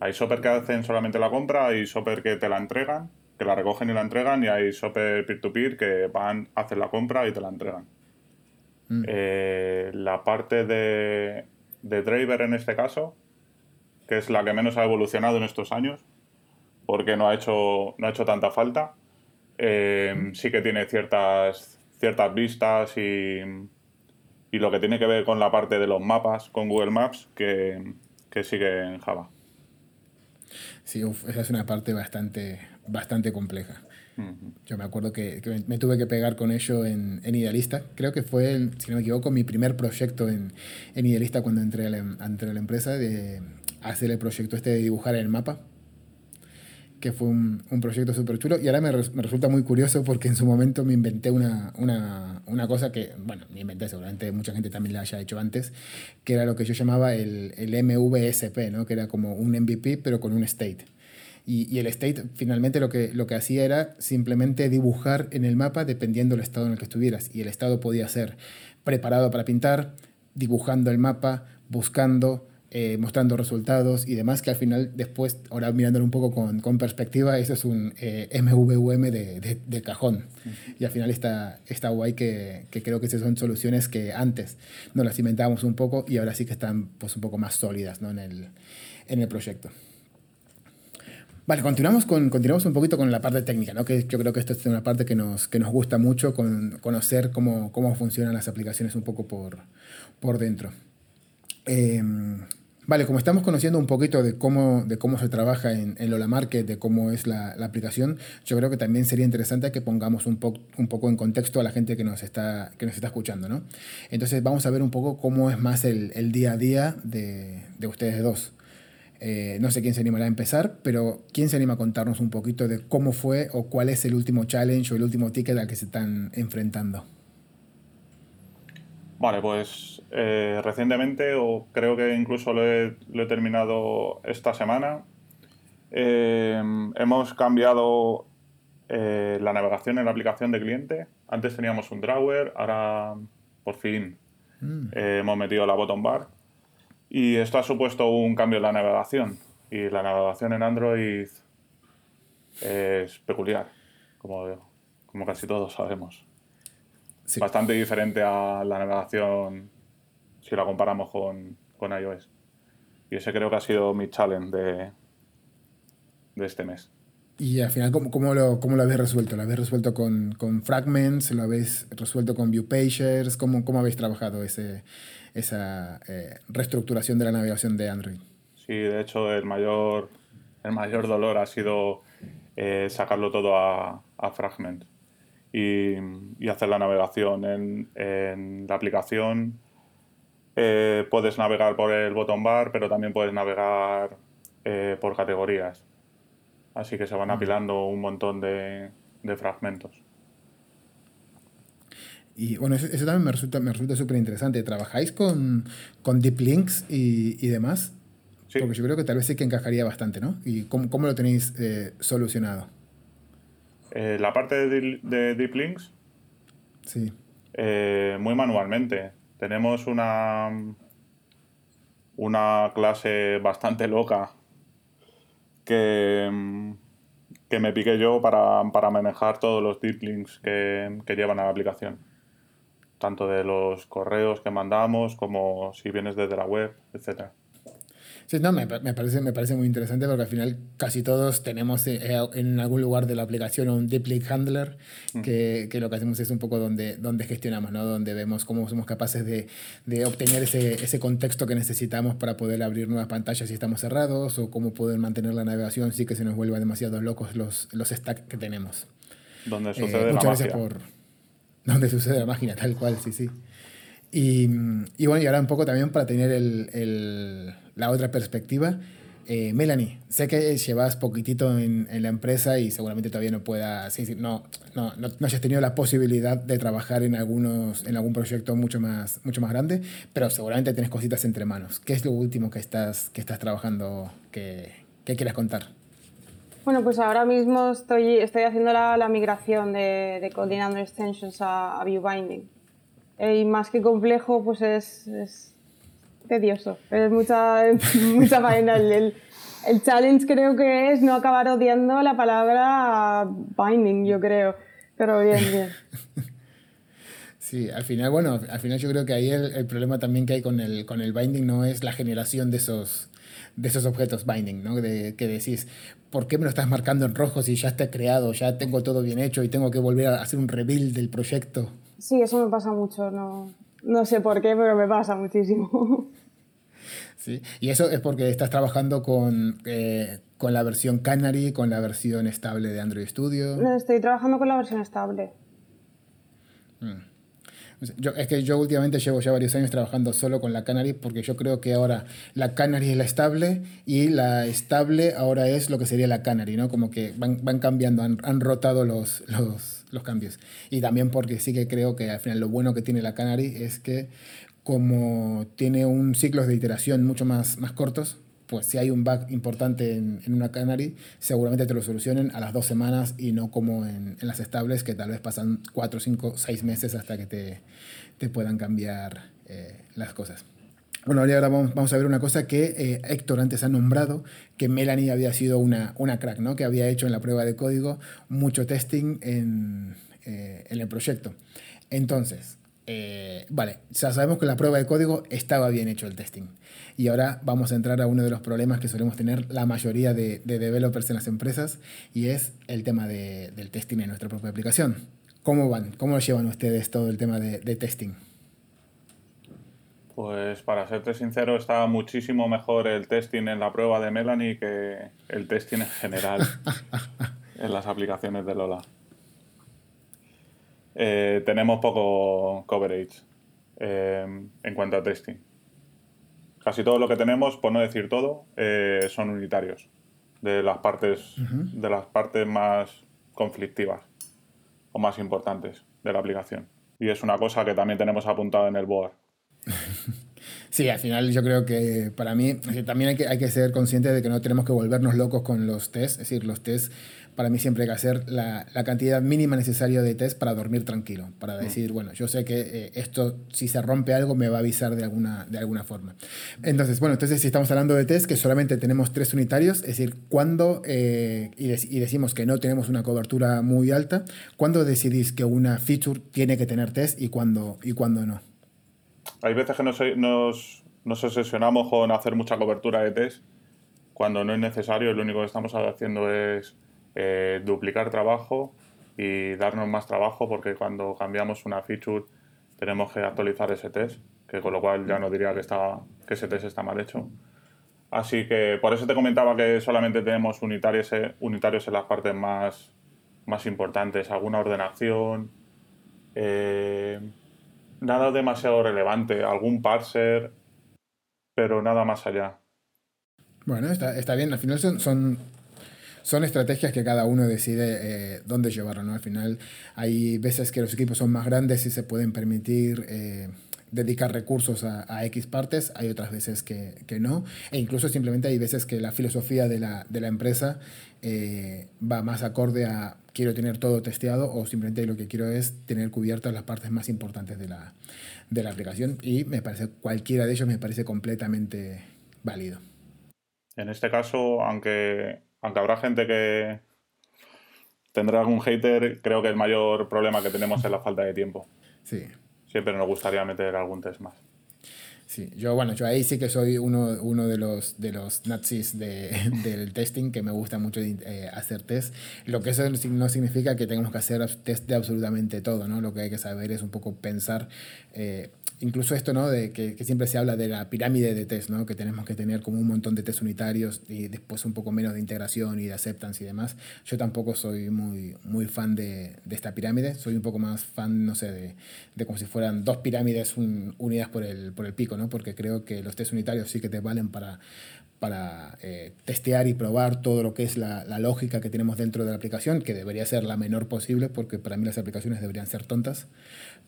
hay Shopper que hacen solamente la compra, hay Shopper que te la entregan, que la recogen y la entregan, y hay Shopper peer-to-peer -peer que van, hacen la compra y te la entregan. Mm. la parte de, de Driver en este caso, que es la que menos ha evolucionado en estos años, porque no ha hecho, no ha hecho tanta falta eh, sí que tiene ciertas, ciertas vistas y, y, lo que tiene que ver con la parte de los mapas, con Google Maps, que, que sigue en Java. Sí, uf, esa es una parte bastante, bastante compleja. Uh -huh. Yo me acuerdo que, que, me tuve que pegar con ello en, en Idealista. Creo que fue, el, si no me equivoco, mi primer proyecto en, en Idealista cuando entré a, la, entré a la empresa, de hacer el proyecto este de dibujar el mapa que fue un, un proyecto súper chulo. Y ahora me, me, resulta muy curioso porque en su momento me inventé una, una, una, cosa que, bueno, me inventé, seguramente mucha gente también la haya hecho antes, que era lo que yo llamaba el, el MVSP, ¿no? que era como un MVP pero con un state. Y, y, el state finalmente lo que, lo que hacía era simplemente dibujar en el mapa dependiendo del estado en el que estuvieras. Y el estado podía ser preparado para pintar, dibujando el mapa, buscando, eh, mostrando resultados y demás, que al final después, ahora mirándolo un poco con, con perspectiva, eso es un eh, de, de, cajón. Y al final está, está guay que, que, creo que esas son soluciones que antes nos las inventábamos un poco y ahora sí que están pues, un poco más sólidas ¿no? en, el, en el proyecto. Vale, continuamos, con, continuamos un poquito con la parte técnica, ¿no? que yo creo que esta es una parte que nos, que nos gusta mucho, con, conocer cómo, cómo funcionan las aplicaciones un poco por, por dentro. Eh, Vale, como estamos conociendo un poquito de cómo, de cómo se trabaja en, en Lola Market, de cómo es la, la, aplicación, yo creo que también sería interesante que pongamos un, un poco en contexto a la gente que nos está, que nos está escuchando, ¿no? Entonces vamos a ver un poco cómo es más el, el día a día de, de ustedes dos. Eh, no sé quién se animará a empezar, pero ¿quién se anima a contarnos un poquito de cómo fue o cuál es el último challenge o el último ticket al que se están enfrentando? Vale, pues eh, recientemente, o creo que incluso lo he, lo he terminado esta semana, eh, hemos cambiado eh, la navegación en la aplicación de cliente. Antes teníamos un drawer, ahora por fin mm. hemos metido la bottom bar. Y esto ha supuesto un cambio en la navegación. Y la navegación en Android es peculiar, como, como casi todos sabemos sí. bastante diferente a la navegación si la comparamos con, con iOS. Y ese creo que ha sido mi challenge de, de este mes. Y al final, ¿cómo, cómo, lo, cómo lo habéis resuelto? ¿Lo habéis resuelto con, con Fragments? ¿Lo habéis resuelto con ViewPagers? ¿Cómo, cómo habéis trabajado ese, esa eh, reestructuración de la navegación de Android? Sí, de hecho, el mayor, el mayor dolor ha sido eh, sacarlo todo a, a Fragment y, y, hacer la navegación en, en la aplicación. Eh, puedes navegar por el botón bar, pero también puedes navegar eh, por categorías. Así que se van apilando un montón de, de fragmentos. Y bueno, eso, eso, también me resulta me resulta súper interesante. ¿Trabajáis con, con deep links y, y demás? Sí. Porque yo creo que tal vez sí que encajaría bastante, ¿no? ¿Y cómo, cómo lo tenéis eh, solucionado? Eh, la parte de, de, Deep Links. Sí. Eh, muy manualmente. Tenemos una, una clase bastante loca que, que me piqué yo para, para manejar todos los deep links que, que, llevan a la aplicación. Tanto de los correos que mandamos como si vienes desde la web, etcétera. Sí, no, me, me, parece, me parece muy interesante porque al final casi todos tenemos eh, en algún lugar de la aplicación un deep link handler que, que, lo que hacemos es un poco donde, donde gestionamos, ¿no? donde vemos cómo somos capaces de, de obtener ese, ese contexto que necesitamos para poder abrir nuevas pantallas si estamos cerrados o cómo poder mantener la navegación sin que se nos vuelva demasiado locos los, los stacks que tenemos. Donde sucede eh, muchas la gracias por... Donde sucede la máquina, tal cual, sí, sí. Y, y, bueno, y ahora un poco también para tener el, el, la otra perspectiva. Eh, Melanie, sé que llevas poquitito en, en, la empresa y seguramente todavía no puedas, sí, sí, no, no, no, no, hayas tenido la posibilidad de trabajar en, algunos, en algún proyecto mucho más, mucho más grande, pero seguramente tienes cositas entre manos. ¿Qué es lo último que estás, que estás trabajando que, que quieras contar? Bueno, pues ahora mismo estoy, estoy haciendo la, la migración de, de Coordinando Extensions a, a ViewBinding. Y más que complejo, pues es, es tedioso. Es mucha, mucha faena. El, el, el, challenge creo que es no acabar odiando la palabra binding, yo creo. Pero bien, bien. Sí, al final, bueno, al final yo creo que ahí el, el, problema también que hay con el, con el binding no es la generación de esos, de esos objetos binding, ¿no? De, que decís, ¿por qué me lo estás marcando en rojo si ya está creado, ya tengo todo bien hecho y tengo que volver a hacer un rebuild del proyecto? Sí, eso me pasa mucho, no, no sé por qué, pero me pasa muchísimo. Sí, y eso es porque estás trabajando con, eh, con la versión Canary, con la versión estable de Android Studio. No, estoy trabajando con la versión estable. Hmm. Yo, es que yo últimamente llevo ya varios años trabajando solo con la Canary porque yo creo que ahora la Canary es la estable y la estable ahora es lo que sería la Canary, ¿no? Como que van, van cambiando, han, han rotado los, los, los cambios. Y también porque sí que creo que al final lo bueno que tiene la Canary es que como tiene un ciclo de iteración mucho más, más cortos, pues si hay un bug importante en, en, una Canary, seguramente te lo solucionen a las dos semanas y no como en, en las estables que tal vez pasan cuatro, cinco, seis meses hasta que te, te puedan cambiar eh, las cosas. Bueno, ahora vamos, a ver una cosa que eh, Héctor antes ha nombrado, que Melanie había sido una, una crack, ¿no? que había hecho en la prueba de código mucho testing en, eh, el proyecto. Entonces, eh, vale, ya sabemos que la prueba de código estaba bien hecho el testing. Y ahora vamos a entrar a uno de los problemas que solemos tener la mayoría de, de developers en las empresas y es el tema de, del testing en nuestra propia aplicación. ¿Cómo van? ¿Cómo llevan ustedes todo el tema de testing? Pues para serte sincero, está muchísimo mejor el testing en la prueba de Melanie que el testing en general en las aplicaciones de Lola eh, tenemos poco coverage eh, en cuanto a testing. Casi todo lo que tenemos, por no decir todo, eh, son unitarios de las partes uh -huh. de las partes más conflictivas o más importantes de la aplicación. Y es una cosa que también tenemos apuntado en el board. Sí, al final yo creo que para mí también hay que, hay que ser conscientes de que no tenemos que volvernos locos con los tests. Es decir, los tests para mí siempre hay que hacer la, la, cantidad mínima necesaria de test para dormir tranquilo, para decir, bueno, yo sé que eh, esto, si se rompe algo, me va a avisar de alguna, de alguna forma. Entonces, bueno, entonces si estamos hablando de test, que solamente tenemos tres unitarios, es decir, cuando, eh, y, y, decimos que no tenemos una cobertura muy alta, ¿cuándo decidís que una feature tiene que tener test y cuándo, y cuándo no? Hay veces que nos, nos, nos obsesionamos con hacer mucha cobertura de test cuando no es necesario. Lo único que estamos haciendo es eh, duplicar trabajo y darnos más trabajo porque cuando cambiamos una feature tenemos que actualizar ese test, que con lo cual ya no diría que, está, que ese test está mal hecho. Así que por eso te comentaba que solamente tenemos unitarios, eh, unitarios en las partes más, más importantes, alguna ordenación, eh, nada demasiado relevante, algún parser, pero nada más allá. Bueno, está, está bien, al final son, son, son estrategias que cada uno decide eh, dónde llevarlo, ¿no? Al final hay veces que los equipos son más grandes y se pueden permitir dedicar recursos a, X partes, hay otras veces que, no, e incluso simplemente hay veces que la filosofía de la, empresa eh, va más acorde a quiero tener todo testeado o simplemente lo que quiero es tener cubiertas las partes más importantes de la, de la aplicación y me parece, cualquiera de ellos me parece completamente válido. En este caso, aunque, aunque habrá gente que tendrá algún hater, creo que el mayor problema que tenemos es la falta de tiempo. Sí, siempre nos gustaría meter algún test más. Sí, yo bueno, yo ahí sí que soy uno, uno de, los, de los nazis de, del testing, que me gusta mucho eh, hacer test. Lo que eso no significa que tengamos que hacer test de absolutamente todo, ¿no? Lo que hay que saber es un poco pensar eh, incluso esto, ¿no? De que, siempre se habla de la pirámide de test, ¿no? Que tenemos que tener como un montón de test unitarios y después un poco menos de integración y de acceptance y demás. Yo tampoco soy muy, muy fan de, de esta pirámide, soy un poco más fan, no sé, de, de como si fueran dos pirámides unidas por el, por el pico, ¿no? Porque creo que los test unitarios sí que te valen para, para eh, testear y probar todo lo que es la, la, lógica que tenemos dentro de la aplicación, que debería ser la menor posible, porque para mí las aplicaciones deberían ser tontas.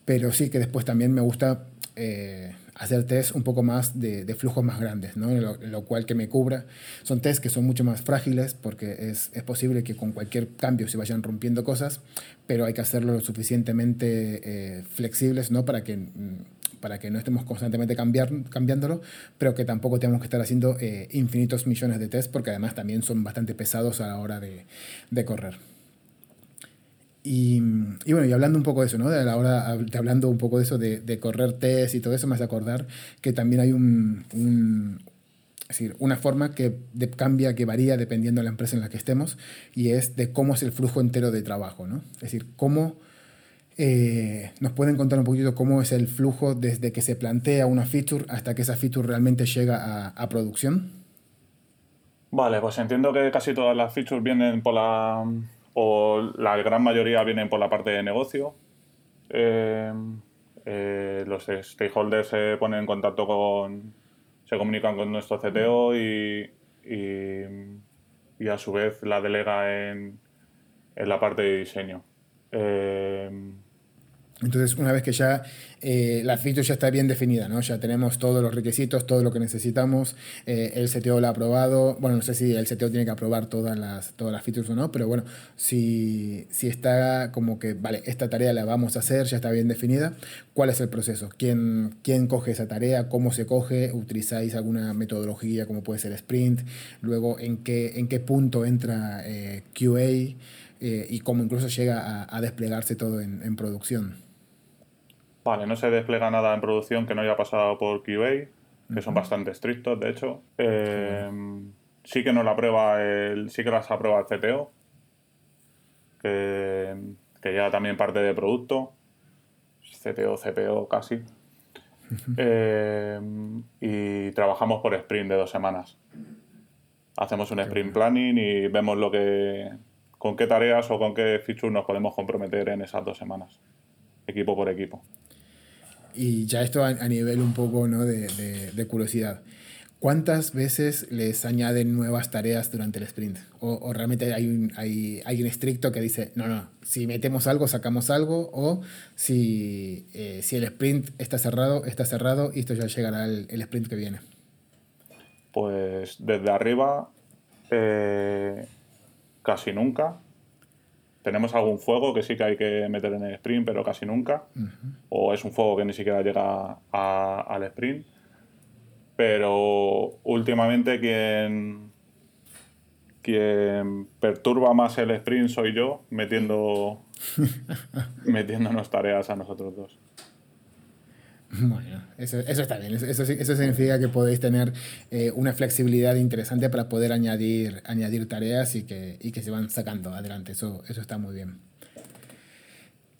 Pero sí que después también me gusta eh, hacer test un poco más de, de flujos más grandes, ¿no? lo, cual que me cubra. Son test que son mucho más frágiles porque es, es, posible que con cualquier cambio se vayan rompiendo cosas, pero hay que hacerlo lo suficientemente eh, flexibles ¿no? para, que, mm, para que no estemos constantemente cambiándolo, pero que tampoco tenemos que estar haciendo eh, infinitos millones de test porque además también son bastante pesados a la hora de, de correr. Y, bueno, y hablando un poco de eso, ¿no? De la hora, hablando un poco de eso, de, de correr test y todo eso, me hace acordar que también hay un es decir, una forma que cambia, que varía dependiendo de la empresa en la que estemos, y es de cómo es el flujo entero de trabajo, ¿no? Es decir, cómo eh, nos pueden contar un poquito cómo es el flujo desde que se plantea una feature hasta que esa feature realmente llega a, producción. Vale, pues entiendo que casi todas las features vienen por la o la gran mayoría vienen por la parte de negocio. Eh, eh, los stakeholders se ponen en contacto con, se comunican con nuestro CTO y, y, a su vez la delega en, en la parte de diseño. Entonces, una vez que ya eh, la feature ya está bien definida, ¿no? ya tenemos todos los requisitos, todo lo que necesitamos, eh, el CTO lo ha aprobado, bueno, no sé si el CTO tiene que aprobar todas las, todas las features o no, pero bueno, si, si está como que, vale, esta tarea la vamos a hacer, ya está bien definida, ¿cuál es el proceso? ¿Quién, quién coge esa tarea? ¿Cómo se coge? ¿Utilizáis alguna metodología como puede ser sprint? Luego, ¿en qué, en qué punto entra eh, QA? y cómo incluso llega a, desplegarse todo en producción. Vale, no se despliega nada en producción que no haya pasado por QA, que son bastante estrictos, de hecho. Eh, sí que no la aprueba el, sí que las aprueba el CTO, que, que ya también parte de producto. CTO, CPO casi. Eh, y trabajamos por sprint de dos semanas. Hacemos un sprint planning y vemos lo que, con qué tareas o con qué features nos podemos comprometer en esas dos semanas, equipo por equipo. Y ya esto a, nivel un poco ¿no? de, de, curiosidad. ¿Cuántas veces les añaden nuevas tareas durante el sprint? ¿O, realmente hay un, hay alguien estricto que dice, no, no, si metemos algo, sacamos algo? ¿O si, eh, si el sprint está cerrado, está cerrado y esto ya llegará el, el sprint que viene? Pues desde arriba, eh, casi nunca. Tenemos algún fuego que sí que hay que meter en el sprint, pero casi nunca. O es un fuego que ni siquiera llega al sprint. Pero últimamente quien, quien perturba más el sprint soy yo, metiendo, metiéndonos tareas a nosotros dos. Bueno, eso, está bien. Eso, significa que podéis tener eh, una flexibilidad interesante para poder añadir, añadir tareas y que, que se van sacando adelante. Eso, eso está muy bien.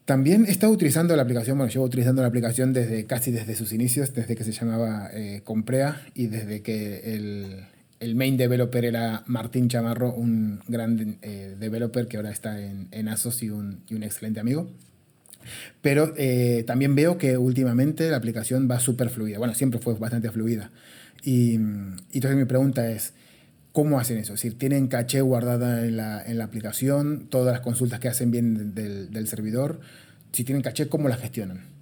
También estado utilizando la aplicación, bueno, llevo utilizando la aplicación desde casi desde sus inicios, desde que se llamaba eh, Comprea y desde que el, el, main developer era Martín Chamarro, un gran eh, developer que ahora está en, en ASOS y un, y un excelente amigo. Pero eh, también veo que últimamente la aplicación va súper fluida. Bueno, siempre fue bastante fluida. Y, entonces mi pregunta es, ¿cómo hacen eso? Es decir, ¿tienen caché guardada en la, en la aplicación? ¿Todas las consultas que hacen bien del, del servidor? Si tienen caché, ¿cómo las gestionan?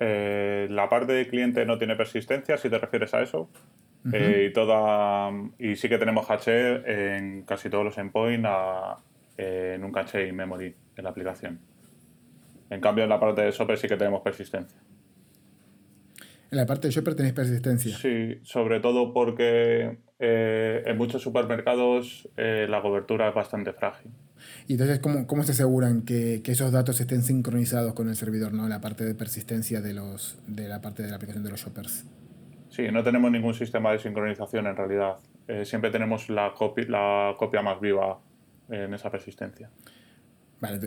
Eh, la parte de cliente no tiene persistencia, si te refieres a eso. Eh, y, toda, y sí que tenemos caché en casi todos los endpoints en un caché y memory en la aplicación. En cambio, en la parte de Shopper sí que tenemos persistencia. En la parte de Shopper tenéis persistencia. Sí, sobre todo porque eh, en muchos supermercados eh, la cobertura es bastante frágil. Y entonces, ¿cómo, cómo se aseguran que, que, esos datos estén sincronizados con el servidor, ¿no? la parte de persistencia de, los, de la parte de la aplicación de los shoppers? Sí, no tenemos ningún sistema de sincronización en realidad. Eh, siempre tenemos la, la copia más viva en esa persistencia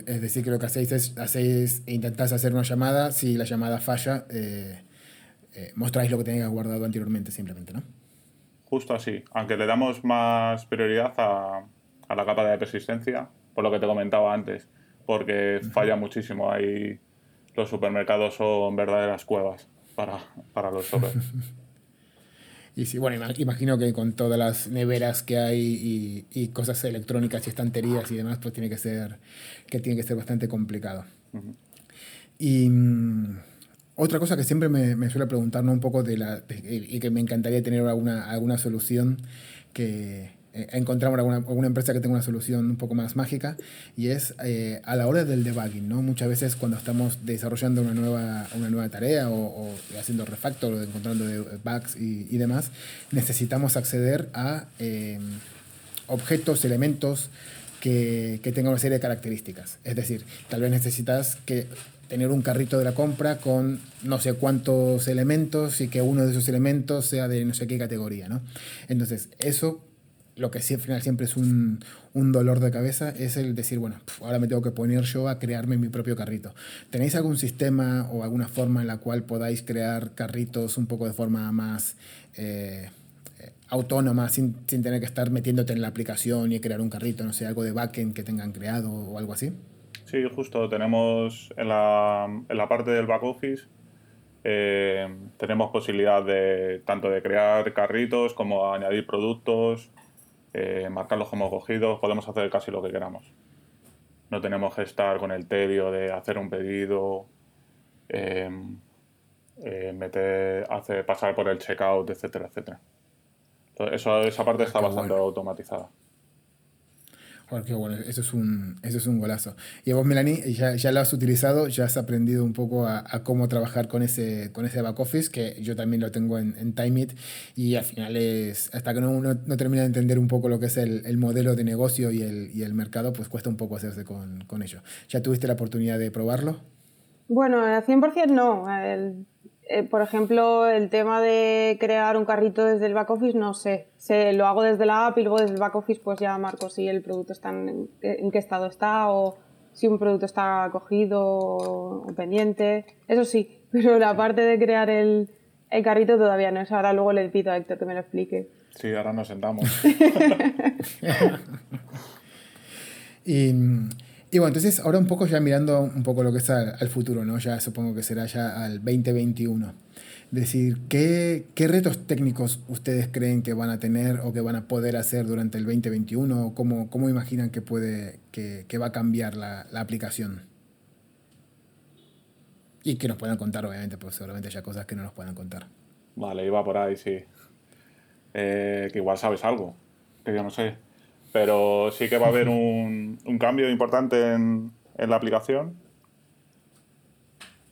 es decir, que lo que hacéis es, hacéis, intentáis hacer una llamada, si la llamada falla, eh, eh, mostráis lo que tenéis guardado anteriormente simplemente, ¿no? Justo así, aunque le damos más prioridad a, la capa de persistencia, por lo que te comentaba antes, porque falla muchísimo. Ahí los supermercados son verdaderas cuevas para, para los shoppers. Y sí, bueno, imagino que con todas las neveras que hay y, cosas electrónicas y estanterías y demás, pues tiene que ser, que tiene que ser bastante complicado. Y mm, otra cosa que siempre me, me suele preguntar, ¿no? Un poco de la... y que me encantaría tener alguna, alguna solución que, eh, encontramos alguna, alguna, empresa que tenga una solución un poco más mágica y es eh, a la hora del debugging, ¿no? Muchas veces cuando estamos desarrollando una nueva, una nueva tarea o, haciendo refactor o encontrando bugs y, y, demás, necesitamos acceder a eh, objetos, elementos que, que, tengan una serie de características. Es decir, tal vez necesitas que tener un carrito de la compra con no sé cuántos elementos y que uno de esos elementos sea de no sé qué categoría, ¿no? Entonces, eso lo que sí al final siempre es un, dolor de cabeza es el decir, bueno, ahora me tengo que poner yo a crearme mi propio carrito. ¿Tenéis algún sistema o alguna forma en la cual podáis crear carritos un poco de forma más eh, eh, autónoma, sin, tener que estar metiéndote en la aplicación y crear un carrito, no sé, algo de backend que tengan creado o algo así? Sí, justo, tenemos en la, en la parte del back office eh, tenemos posibilidad de tanto de crear carritos como añadir productos, eh, marcarlos como cogidos, podemos hacer casi lo que queramos. No tenemos que estar con el tedio de hacer un pedido, em, eh, meter, hacer, pasar por el checkout, etcétera, etcétera. eso, esa parte está bastante automatizada qué bueno, eso es un, eso es un golazo. Y vos, Melanie, ya, ya lo has utilizado, ya has aprendido un poco a, cómo trabajar con ese, con ese back office, que yo también lo tengo en, en TimeIt, y al final es, hasta que uno no, termina de entender un poco lo que es el, el modelo de negocio y el, y el, mercado, pues cuesta un poco hacerse con, con ello. ¿Ya tuviste la oportunidad de probarlo? Bueno, al 100% no. Eh, por ejemplo, el tema de crear un carrito desde el back office, no sé. Se, lo hago desde la app y luego desde el back office pues ya marco si el producto está en, qué estado está o si un producto está cogido o, pendiente. Eso sí, pero la parte de crear el, el carrito todavía no es. Ahora luego le pido a Héctor que me lo explique. Sí, ahora nos sentamos. y y bueno, entonces ahora un poco ya mirando un poco lo que es al, futuro, ¿no? Ya supongo que será ya al 2021. Decir, ¿qué, ¿qué, retos técnicos ustedes creen que van a tener o que van a poder hacer durante el 2021? ¿Cómo, cómo imaginan que, puede, que, que va a cambiar la, la, aplicación? Y que nos puedan contar, obviamente, pues seguramente ya cosas que no nos puedan contar. Vale, iba por ahí, sí. Eh, que igual sabes algo, que yo no sé pero sí que va a haber un, cambio importante en, la aplicación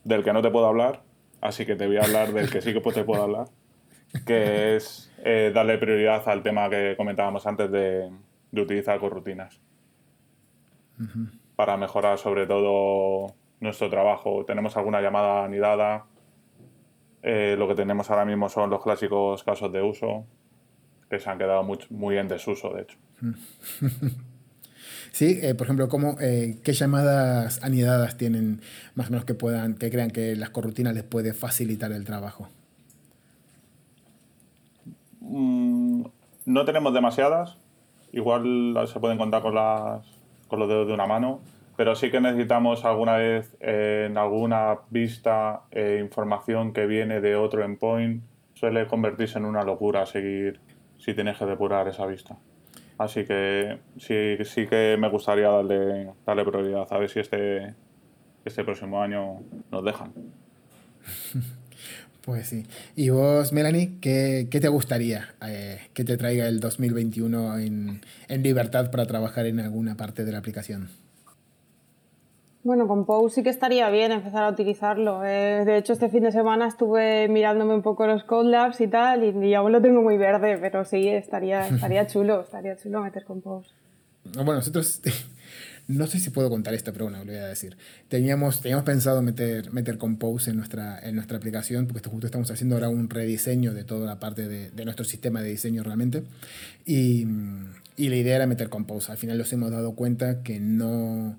del que no te puedo hablar, así que te voy a hablar del que sí que te puedo hablar, que es eh, darle prioridad al tema que comentábamos antes de, utilizar corrutinas. Para mejorar sobre todo nuestro trabajo. Tenemos alguna llamada anidada. Eh, lo que tenemos ahora mismo son los clásicos casos de uso, que se han quedado muy, muy en desuso, de hecho. Sí, eh, por ejemplo, ¿cómo, eh, ¿qué llamadas anidadas tienen más o menos que puedan, que crean que las corrutinas les puede facilitar el trabajo? Mm, no tenemos demasiadas, igual se pueden contar con, las, con los dedos de una mano, pero sí que necesitamos alguna vez en alguna vista eh, información que viene de otro endpoint, suele convertirse en una locura seguir si tienes que depurar esa vista. Así que sí, sí que me gustaría darle, darle prioridad, a ver si este, este próximo año nos dejan. Pues sí. ¿Y vos, Melanie, qué, qué te gustaría eh, que te traiga el 2021 en, en libertad para trabajar en alguna parte de la aplicación? Bueno, con Pose sí que estaría bien empezar a utilizarlo. Eh, de hecho, este fin de semana estuve mirándome un poco los Code Labs y tal, y, aún lo tengo muy verde, pero sí, estaría, estaría chulo, estaría chulo meter Compose. Bueno, nosotros, no sé si puedo contar esto, pero bueno, lo voy a decir. Teníamos, teníamos pensado meter, meter Compose en nuestra, en nuestra aplicación, porque justo estamos haciendo ahora un rediseño de toda la parte de, de nuestro sistema de diseño realmente. Y, y la idea era meter Compose. Al final nos hemos dado cuenta que no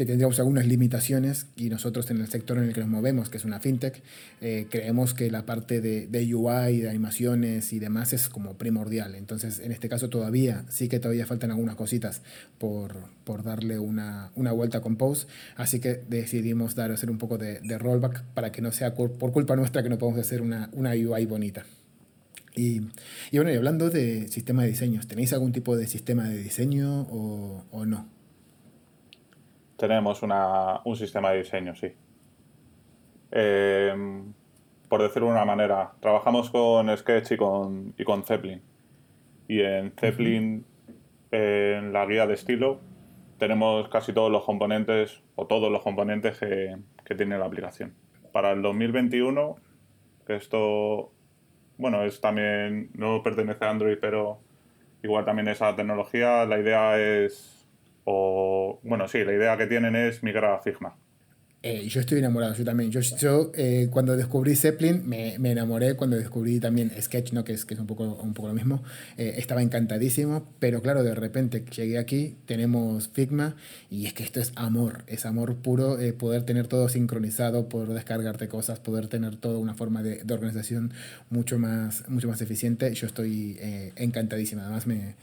que tendríamos algunas limitaciones y nosotros en el sector en el que nos movemos, que es una fintech, eh, creemos que la parte de, de, UI, de animaciones y demás es como primordial. Entonces, en este caso todavía, sí que todavía faltan algunas cositas por, por darle una, una, vuelta con Pose, así que decidimos dar, hacer un poco de, de rollback para que no sea por culpa nuestra que no podemos hacer una, una UI bonita. Y, y, bueno, y hablando de sistema de diseños, ¿tenéis algún tipo de sistema de diseño o, o no? Tenemos una, un sistema de diseño, sí. Eh, por decirlo de una manera, trabajamos con Sketch y con, y con Zeppelin. Y en Zeppelin, en la guía de estilo, tenemos casi todos los componentes, o todos los componentes que, que tiene la aplicación. Para el 2021, que esto, bueno, es también, no pertenece a Android, pero igual también esa tecnología, la idea es o, bueno, sí, la idea que tienen es migrar a Figma. Eh, yo estoy enamorado, yo también. Yo, yo eh, cuando descubrí Zeppelin me, me, enamoré, cuando descubrí también Sketch, ¿no? que, es, que es un, poco, un poco lo mismo, eh, estaba encantadísimo, pero claro, de repente llegué aquí, tenemos Figma y es que esto es amor, es amor puro, eh, poder tener todo sincronizado, poder descargarte cosas, poder tener toda una forma de, de organización mucho más, mucho más eficiente. Yo estoy encantadísimo, además me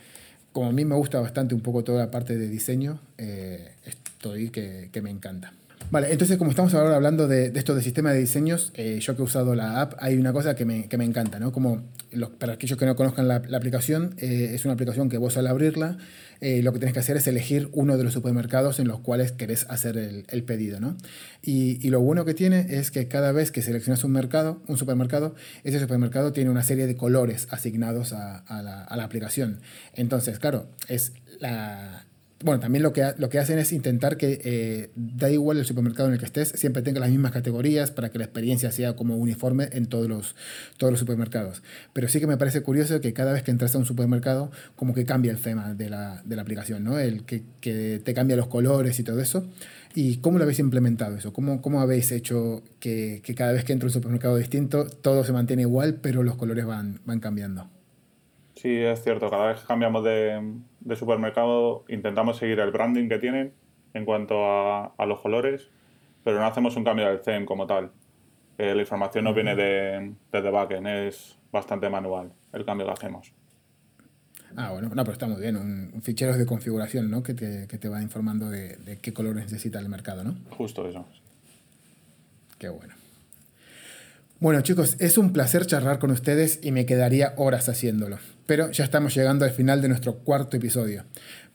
como a mí me gusta bastante un poco toda la parte de diseño, eh, estoy que, que, me encanta. Vale, entonces como estamos ahora hablando de, de esto de sistema de diseños, eh, yo que he usado la app, hay una cosa que me, que me encanta, ¿no? Como los, para aquellos que no conozcan la, la aplicación, eh, es una aplicación que vos al abrirla, eh, lo que tienes que hacer es elegir uno de los supermercados en los cuales querés hacer el, el pedido, ¿no? Y, y, lo bueno que tiene es que cada vez que seleccionas un mercado, un supermercado, ese supermercado tiene una serie de colores asignados a, a, la, a la aplicación. Entonces, claro, es la, bueno, también lo que, lo que hacen es intentar que eh, da igual el supermercado en el que estés, siempre tenga las mismas categorías para que la experiencia sea como uniforme en todos los, todos los supermercados. Pero sí que me parece curioso que cada vez que entras a un supermercado, como que cambia el tema de la, de la aplicación, ¿no? El que, que, te cambia los colores y todo eso. ¿Y cómo lo habéis implementado eso? ¿Cómo, cómo habéis hecho que, que cada vez que entra a un supermercado distinto, todo se mantiene igual, pero los colores van, van cambiando? Sí, es cierto. Cada vez que cambiamos de, de, supermercado intentamos seguir el branding que tienen en cuanto a, a los colores, pero no hacemos un cambio del theme como tal. Eh, la información no viene de, desde backend, es bastante manual el cambio que hacemos. Ah, bueno, no, pero está muy bien. Un, un fichero de configuración, ¿no? Que te, que te va informando de, de, qué colores necesita el mercado, ¿no? Justo eso. Qué bueno. Bueno chicos, es un placer charlar con ustedes y me quedaría horas haciéndolo. Pero ya estamos llegando al final de nuestro cuarto episodio.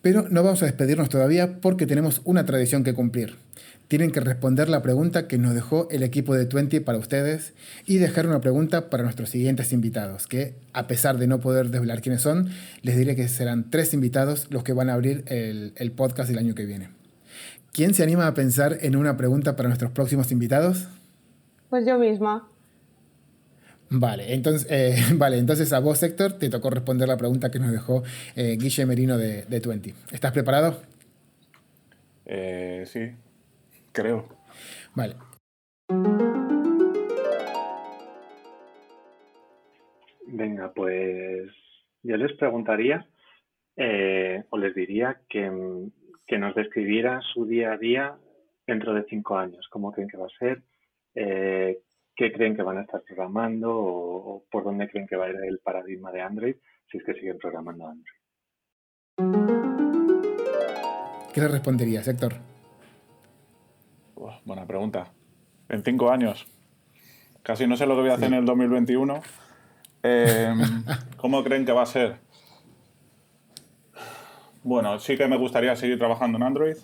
Pero no vamos a despedirnos todavía porque tenemos una tradición que cumplir. Tienen que responder la pregunta que nos dejó el equipo de Twenty para ustedes y dejar una pregunta para nuestros siguientes invitados, que a pesar de no poder desvelar quiénes son, les diré que serán tres invitados los que van a abrir el, el podcast el año que viene. ¿Quién se anima a pensar en una pregunta para nuestros próximos invitados? Pues yo misma. Vale entonces, eh, vale, entonces a vos, Héctor, te tocó responder la pregunta que nos dejó eh, Guille Merino de, de Twenty. ¿Estás preparado? Eh, sí, creo. Vale. Venga, pues yo les preguntaría eh, o les diría que, que, nos describiera su día a día dentro de cinco años, cómo creen que va a ser, eh, qué creen que van a estar programando o, por dónde creen que va a ir el paradigma de Android si es que siguen programando Android. ¿Qué le responderías, Héctor? buena pregunta. En cinco años. Casi no sé lo que voy a hacer en el 2021. Em, ¿Cómo creen que va a ser? Bueno, sí que me gustaría seguir trabajando en Android.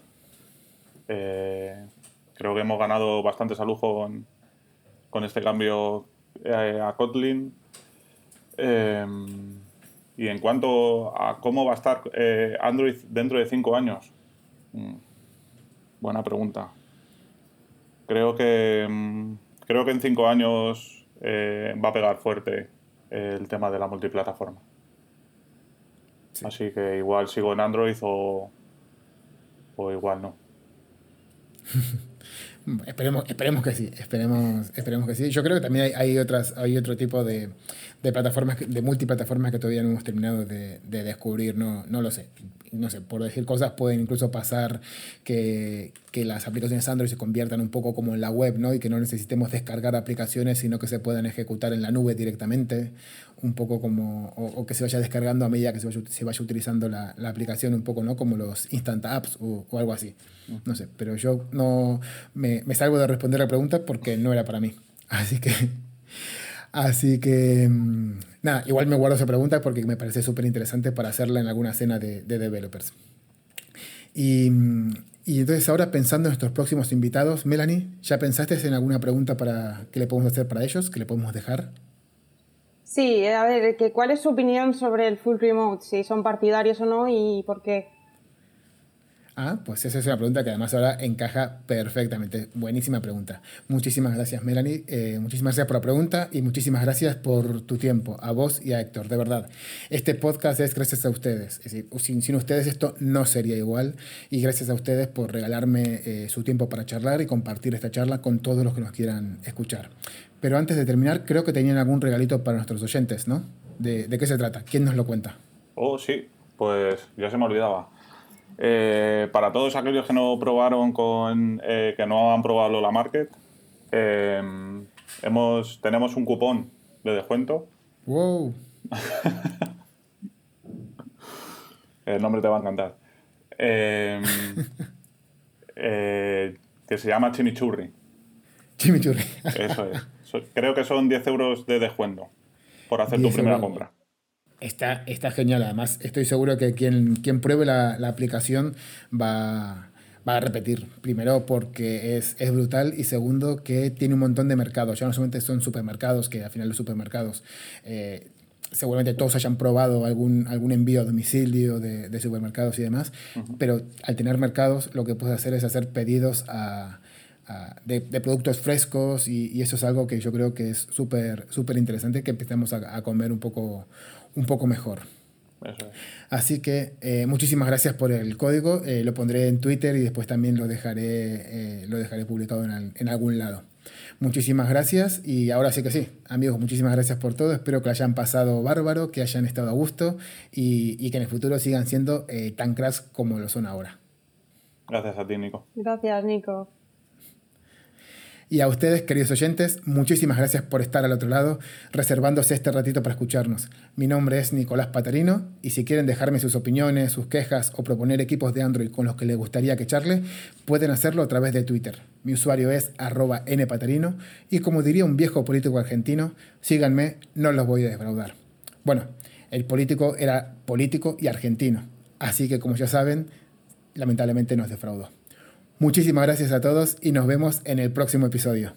Eh, creo que hemos ganado bastante salud con, con este cambio eh, a Kotlin. Em, y en cuanto a cómo va a estar eh, Android dentro de cinco años, mm, buena pregunta. Creo que, mm, creo que en cinco años va a pegar fuerte el tema de la multiplataforma. Así que igual sigo en Android o, o igual no. esperemos, esperemos que sí, esperemos, esperemos que sí. Yo creo que también hay, hay otras, hay otro tipo de, de, plataformas, de multiplataformas que todavía no hemos terminado de, de, descubrir, no, no lo sé. No sé, por decir cosas pueden incluso pasar que, que, las aplicaciones Android se conviertan un poco como en la web, ¿no? Y que no necesitemos descargar aplicaciones, sino que se puedan ejecutar en la nube directamente un poco como, o, que se vaya descargando a medida que se vaya, se vaya utilizando la, la, aplicación, un poco, ¿no? Como los instant apps o, o, algo así. No sé, pero yo no me, me, salgo de responder la pregunta porque no era para mí. Así que, así que, mm, nada, igual me guardo esa pregunta porque me parece súper interesante para hacerla en alguna cena de, de developers. Y, mm, y entonces ahora pensando en nuestros próximos invitados, Melanie, ¿ya pensaste en alguna pregunta para que le podemos hacer para ellos, que le podemos dejar? Sí, a ver, que, ¿cuál es su opinión sobre el full remote? Si son partidarios o no y por qué. Ah, pues esa es una pregunta que además ahora encaja perfectamente. Buenísima pregunta. Muchísimas gracias, Melanie. Eh, muchísimas gracias por la pregunta y muchísimas gracias por tu tiempo, a vos y a Héctor, de verdad. Este podcast es gracias a ustedes. Es decir, sin, sin ustedes esto no sería igual y gracias a ustedes por regalarme eh, su tiempo para charlar y compartir esta charla con todos los que nos quieran escuchar. Pero antes de terminar, creo que tenían algún regalito para nuestros oyentes, ¿no? ¿De, de qué se trata? ¿Quién nos lo cuenta? Oh, sí, pues ya se me olvidaba. Eh, para todos aquellos que no probaron con, eh, que no han probado la Market, eh, hemos, tenemos un cupón de descuento. ¡Wow! El nombre te va a encantar. que se llama Chimichurri. Chimichurri. Eso es. Creo que son 10 euros de descuento por hacer tu primera compra. Está, está genial. Además, estoy seguro que quien, quien pruebe la, la aplicación va, va, a repetir. Primero, porque es, es, brutal. Y segundo, que tiene un montón de mercados. Ya no solamente son supermercados, que al final los supermercados. Eh, seguramente todos hayan probado algún, algún envío a domicilio de, de supermercados y demás, uh -huh. pero al tener mercados lo que puedes hacer es hacer pedidos a, de, de, productos frescos y, y, eso es algo que yo creo que es súper súper interesante que empecemos a, a comer un poco, un poco mejor. Así que eh, muchísimas gracias por el código. Eh, lo pondré en Twitter y después también lo dejaré, eh, lo dejaré publicado en, en, algún lado. Muchísimas gracias y ahora sí que sí, amigos, muchísimas gracias por todo. Espero que lo hayan pasado bárbaro, que hayan estado a gusto y, y que en el futuro sigan siendo eh, tan cracks como lo son ahora. Gracias a ti, Nico. Gracias, Nico. Y a ustedes, queridos oyentes, muchísimas gracias por estar al otro lado, reservándose este ratito para escucharnos. Mi nombre es Nicolás Patarino y si quieren dejarme sus opiniones, sus quejas o proponer equipos de Android con los que les gustaría que charle, pueden hacerlo a través de Twitter. Mi usuario es arroba npatarino y como diría un viejo político argentino, síganme, no los voy a defraudar. Bueno, el político era político y argentino, así que como ya saben, lamentablemente nos defraudó. Muchísimas gracias a todos y nos vemos en el próximo episodio.